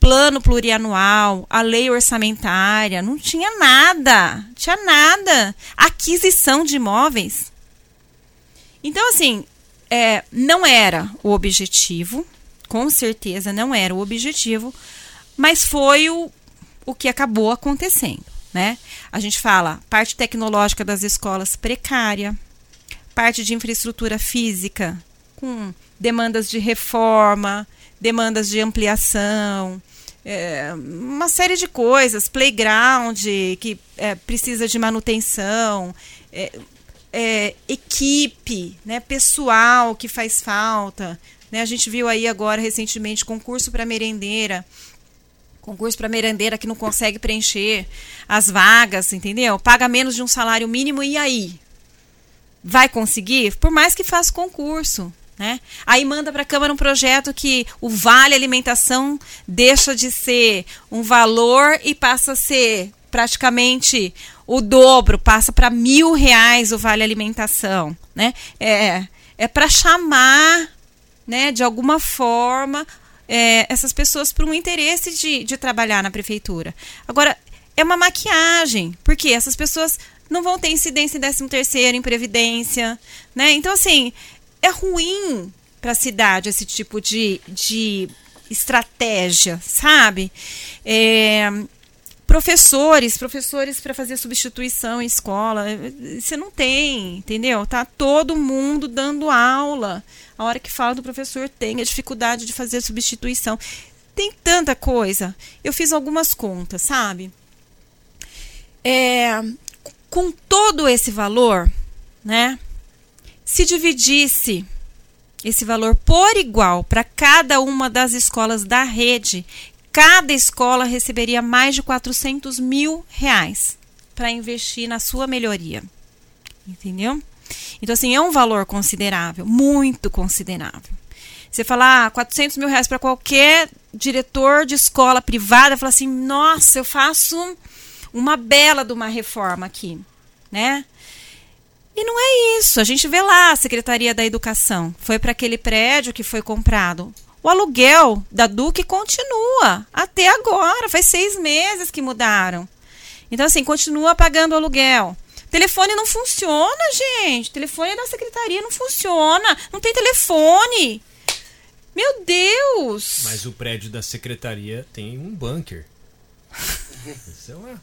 plano plurianual, a lei orçamentária, não tinha nada, tinha nada. Aquisição de imóveis então, assim, é, não era o objetivo, com certeza não era o objetivo, mas foi o, o que acabou acontecendo. Né? A gente fala parte tecnológica das escolas precária, parte de infraestrutura física com demandas de reforma, demandas de ampliação, é, uma série de coisas, playground que é, precisa de manutenção, é, é, equipe, né, pessoal que faz falta. Né? A gente viu aí agora recentemente concurso para merendeira. Concurso para merendeira que não consegue preencher as vagas, entendeu? Paga menos de um salário mínimo e aí? Vai conseguir? Por mais que faça concurso. Né? Aí manda para a Câmara um projeto que o vale alimentação deixa de ser um valor e passa a ser praticamente o dobro, passa para mil reais o vale alimentação, né? É, é para chamar, né, de alguma forma, é, essas pessoas para um interesse de, de trabalhar na prefeitura. Agora, é uma maquiagem, porque essas pessoas não vão ter incidência em 13 terceiro, em previdência, né? Então, assim, é ruim para a cidade esse tipo de, de estratégia, sabe? É, professores, professores para fazer substituição em escola. Você não tem, entendeu? Tá todo mundo dando aula. A hora que fala do professor tem a dificuldade de fazer substituição. Tem tanta coisa. Eu fiz algumas contas, sabe? É, com todo esse valor, né? Se dividisse esse valor por igual para cada uma das escolas da rede, cada escola receberia mais de 400 mil reais para investir na sua melhoria. Entendeu? Então, assim, é um valor considerável, muito considerável. Você falar ah, 400 mil reais para qualquer diretor de escola privada, falar assim: nossa, eu faço uma bela de uma reforma aqui, né? E não é isso. A gente vê lá a Secretaria da Educação. Foi para aquele prédio que foi comprado. O aluguel da Duque continua até agora, faz seis meses que mudaram. Então, assim, continua pagando o aluguel. Telefone não funciona, gente. Telefone da secretaria não funciona. Não tem telefone. Meu Deus! Mas o prédio da secretaria tem um bunker. (laughs) Isso é uma...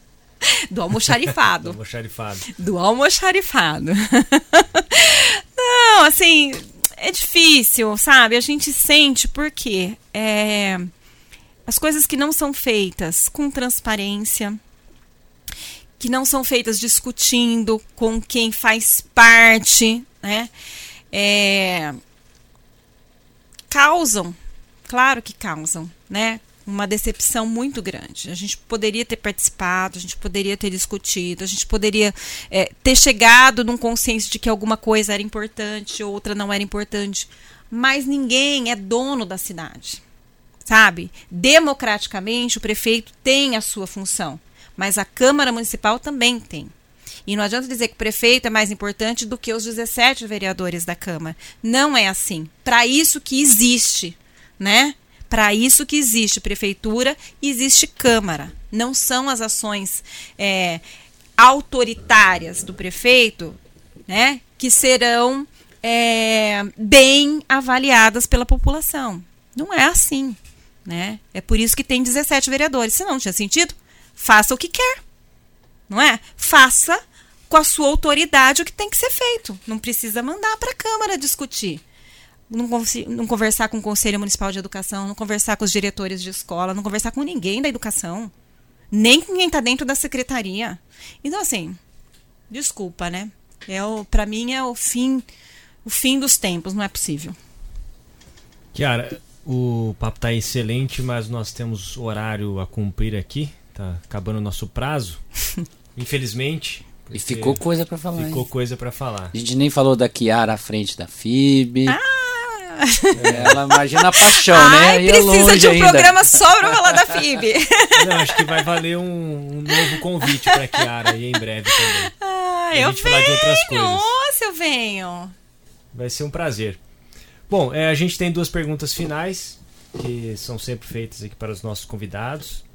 Do almoxarifado. Do almoxarifado. Do almoxarifado. (laughs) não, assim, é difícil, sabe? A gente sente porque é, as coisas que não são feitas com transparência, que não são feitas discutindo com quem faz parte, né? É, causam, claro que causam, né? Uma decepção muito grande. A gente poderia ter participado, a gente poderia ter discutido, a gente poderia é, ter chegado num consenso de que alguma coisa era importante, outra não era importante. Mas ninguém é dono da cidade. Sabe? Democraticamente, o prefeito tem a sua função, mas a Câmara Municipal também tem. E não adianta dizer que o prefeito é mais importante do que os 17 vereadores da Câmara. Não é assim. Para isso que existe, né? Para isso que existe prefeitura e existe Câmara. Não são as ações é, autoritárias do prefeito né, que serão é, bem avaliadas pela população. Não é assim. Né? É por isso que tem 17 vereadores. Se não tinha sentido, faça o que quer. Não é? Faça com a sua autoridade o que tem que ser feito. Não precisa mandar para a Câmara discutir. Não, não conversar com o Conselho Municipal de Educação, não conversar com os diretores de escola, não conversar com ninguém da educação. Nem com quem está dentro da secretaria. Então, assim, desculpa, né? É o, pra mim é o fim, o fim dos tempos, não é possível. Kiara, o papo tá excelente, mas nós temos horário a cumprir aqui. Tá acabando o nosso prazo. (laughs) Infelizmente. E ficou coisa para falar. Ficou hein? coisa para falar. A gente nem falou da Kiara à frente da FIB. Ah! É, ela imagina a paixão, Ai, né? Ai, é precisa de um ainda. programa só pra falar da FIB. Não, acho que vai valer um, um novo convite pra Kiara aí em breve também. Ah, eu venho. falar de outras coisas. Nossa, eu venho. Vai ser um prazer. Bom, é, a gente tem duas perguntas finais que são sempre feitas aqui para os nossos convidados.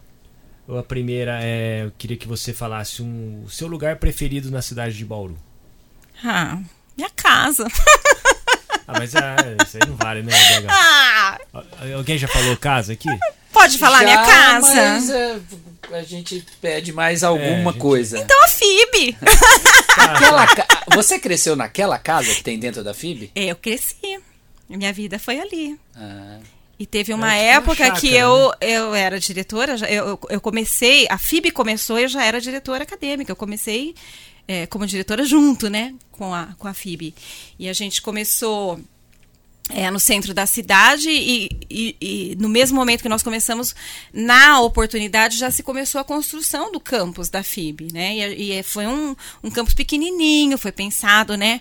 A primeira é, eu queria que você falasse um, o seu lugar preferido na cidade de Bauru. Ah, minha casa. (laughs) Ah, mas ah, isso aí não vale, né, (laughs) Ah. Alguém já falou casa aqui? Pode falar já, minha casa. Mas é, a gente pede mais alguma é, gente... coisa. Então a FIB. (laughs) Aquela, você cresceu naquela casa que tem dentro da FIB? Eu cresci. Minha vida foi ali. Ah. E teve uma época chácara, que eu, né? eu era diretora, eu, eu comecei, a FIB começou e eu já era diretora acadêmica. Eu comecei é, como diretora junto, né, com a, com a FIB. E a gente começou é, no centro da cidade e, e, e, no mesmo momento que nós começamos, na oportunidade já se começou a construção do campus da FIB, né? E, e foi um, um campus pequenininho, foi pensado, né,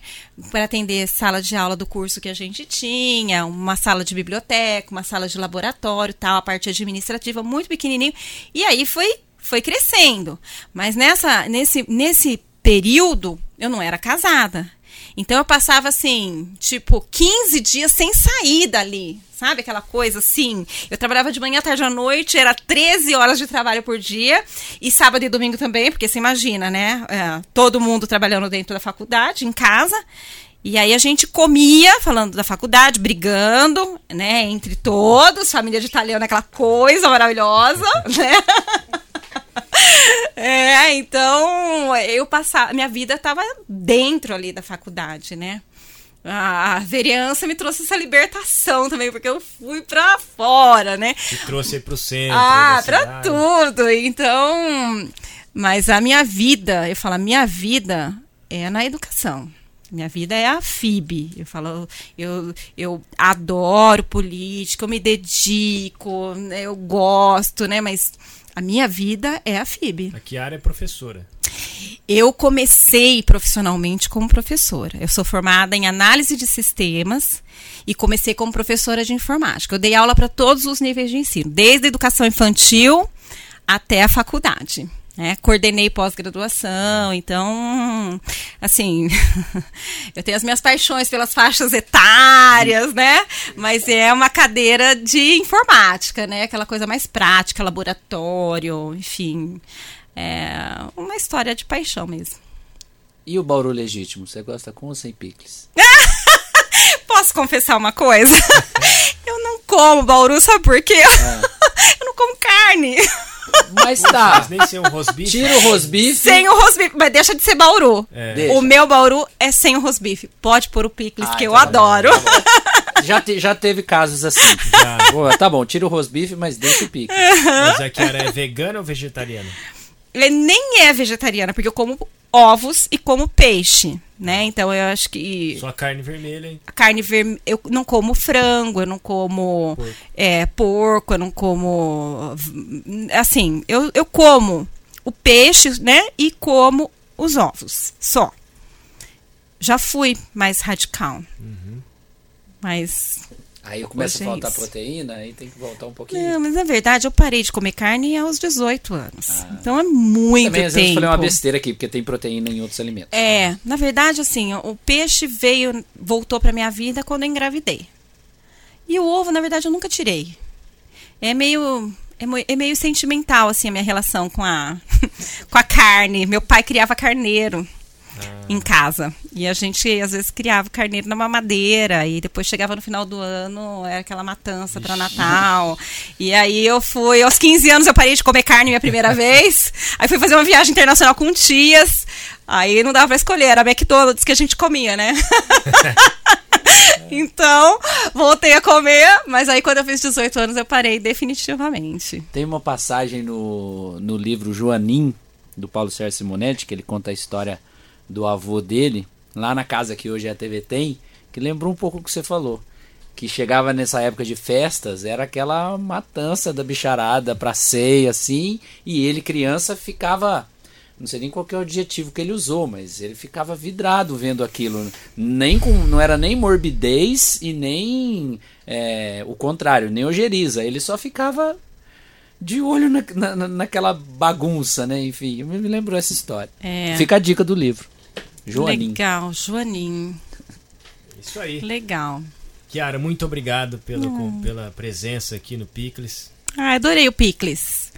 para atender sala de aula do curso que a gente tinha, uma sala de biblioteca, uma sala de laboratório, tal, a parte administrativa muito pequenininho. E aí foi foi crescendo. Mas nessa nesse nesse período eu não era casada. Então eu passava assim, tipo, 15 dias sem sair dali. Sabe aquela coisa assim? Eu trabalhava de manhã, tarde à noite, era 13 horas de trabalho por dia. E sábado e domingo também, porque você imagina, né? É, todo mundo trabalhando dentro da faculdade, em casa. E aí a gente comia, falando da faculdade, brigando, né? Entre todos, família de italiano, aquela coisa maravilhosa, (laughs) né? É, então eu passava, minha vida estava dentro ali da faculdade, né? A vereança me trouxe essa libertação também, porque eu fui pra fora, né? Me trouxe aí pro centro. Ah, pra tudo. Então, mas a minha vida, eu falo, a minha vida é na educação. Minha vida é a FIB. Eu falo, eu, eu adoro política, eu me dedico, eu gosto, né? Mas a minha vida é a FIB. A Kiara é professora. Eu comecei profissionalmente como professora. Eu sou formada em análise de sistemas e comecei como professora de informática. Eu dei aula para todos os níveis de ensino, desde a educação infantil até a faculdade. Né? Coordenei pós-graduação, então, assim, (laughs) eu tenho as minhas paixões pelas faixas etárias, né? Mas é uma cadeira de informática, né? Aquela coisa mais prática, laboratório, enfim. É uma história de paixão mesmo. E o Bauru Legítimo, você gosta com ou sem picles? (laughs) Posso confessar uma coisa? (laughs) eu não como Bauru, sabe por quê? É. eu não como carne. Mas tá. Mas nem sem o rosbife. Tira o rosbife. Sem o rosbife. Mas deixa de ser Bauru. É. O meu Bauru é sem o rosbife. Pode pôr o picles, ah, que eu tá adoro. Tá já, te, já teve casos assim. Já. Boa, tá bom, tira o rosbife, mas deixa o picles. Mas a Kiara é vegana ou vegetariana? Ele nem é vegetariana, porque eu como ovos e como peixe, né? Então eu acho que. Só carne vermelha, hein? A carne vermelha. Eu não como frango, eu não como porco. É, porco, eu não como. Assim, eu, eu como o peixe, né? E como os ovos. Só. Já fui mais radical. Uhum. Mas Aí começa a faltar proteína, aí tem que voltar um pouquinho. Não, mas na verdade eu parei de comer carne aos 18 anos. Ah. Então é muito Também, às tempo. Vezes, eu falei uma besteira aqui, porque tem proteína em outros alimentos. É, na verdade, assim, o peixe veio, voltou pra minha vida quando eu engravidei. E o ovo, na verdade, eu nunca tirei. É meio. É, é meio sentimental, assim, a minha relação com a, (laughs) com a carne. Meu pai criava carneiro em casa. E a gente, às vezes, criava carneiro na mamadeira. E depois chegava no final do ano, era aquela matança para Natal. E aí eu fui, aos 15 anos, eu parei de comer carne minha primeira (laughs) vez. Aí fui fazer uma viagem internacional com tias. Aí não dava pra escolher, era McDonald's que a gente comia, né? (laughs) então, voltei a comer, mas aí quando eu fiz 18 anos eu parei definitivamente. Tem uma passagem no, no livro Joanim, do Paulo Sérgio Simonetti, que ele conta a história do avô dele, lá na casa que hoje a TV Tem, que lembrou um pouco o que você falou. Que chegava nessa época de festas, era aquela matança da bicharada pra ceia, assim, e ele, criança, ficava não sei nem qual é o adjetivo que ele usou, mas ele ficava vidrado vendo aquilo. Nem com, não era nem morbidez e nem é, o contrário, nem ojeriza. Ele só ficava de olho na, na, naquela bagunça, né? Enfim, me lembrou essa história. É. Fica a dica do livro. Joaninho. Legal, Joaninho. Isso aí. Legal. Kiara, muito obrigado pela, hum. pela presença aqui no Picles. Ah, adorei o Picles.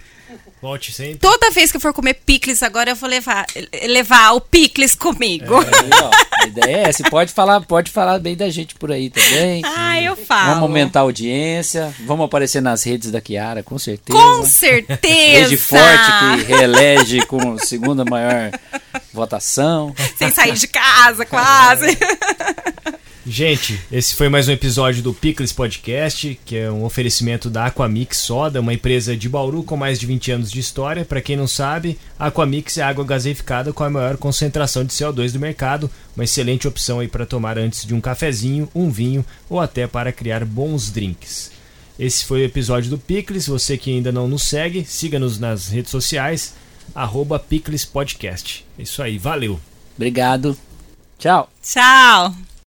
Volte sempre. Toda vez que eu for comer picles agora, eu vou levar, levar o picles comigo. É, ó, a ideia é essa. Pode falar, pode falar bem da gente por aí também. Ah, eu falo. Vamos aumentar a audiência. Vamos aparecer nas redes da Kiara, com certeza. Com certeza. Rede forte que reelege com segunda maior votação. Sem sair de casa, quase. É. Gente, esse foi mais um episódio do Pickles Podcast, que é um oferecimento da Aquamix Soda, uma empresa de Bauru com mais de 20 anos de história. Para quem não sabe, a Aquamix é água gaseificada com a maior concentração de CO2 do mercado, uma excelente opção aí para tomar antes de um cafezinho, um vinho ou até para criar bons drinks. Esse foi o episódio do Pickles. Você que ainda não nos segue, siga-nos nas redes sociais, arroba Pickles Podcast. É isso aí, valeu. Obrigado. Tchau. Tchau.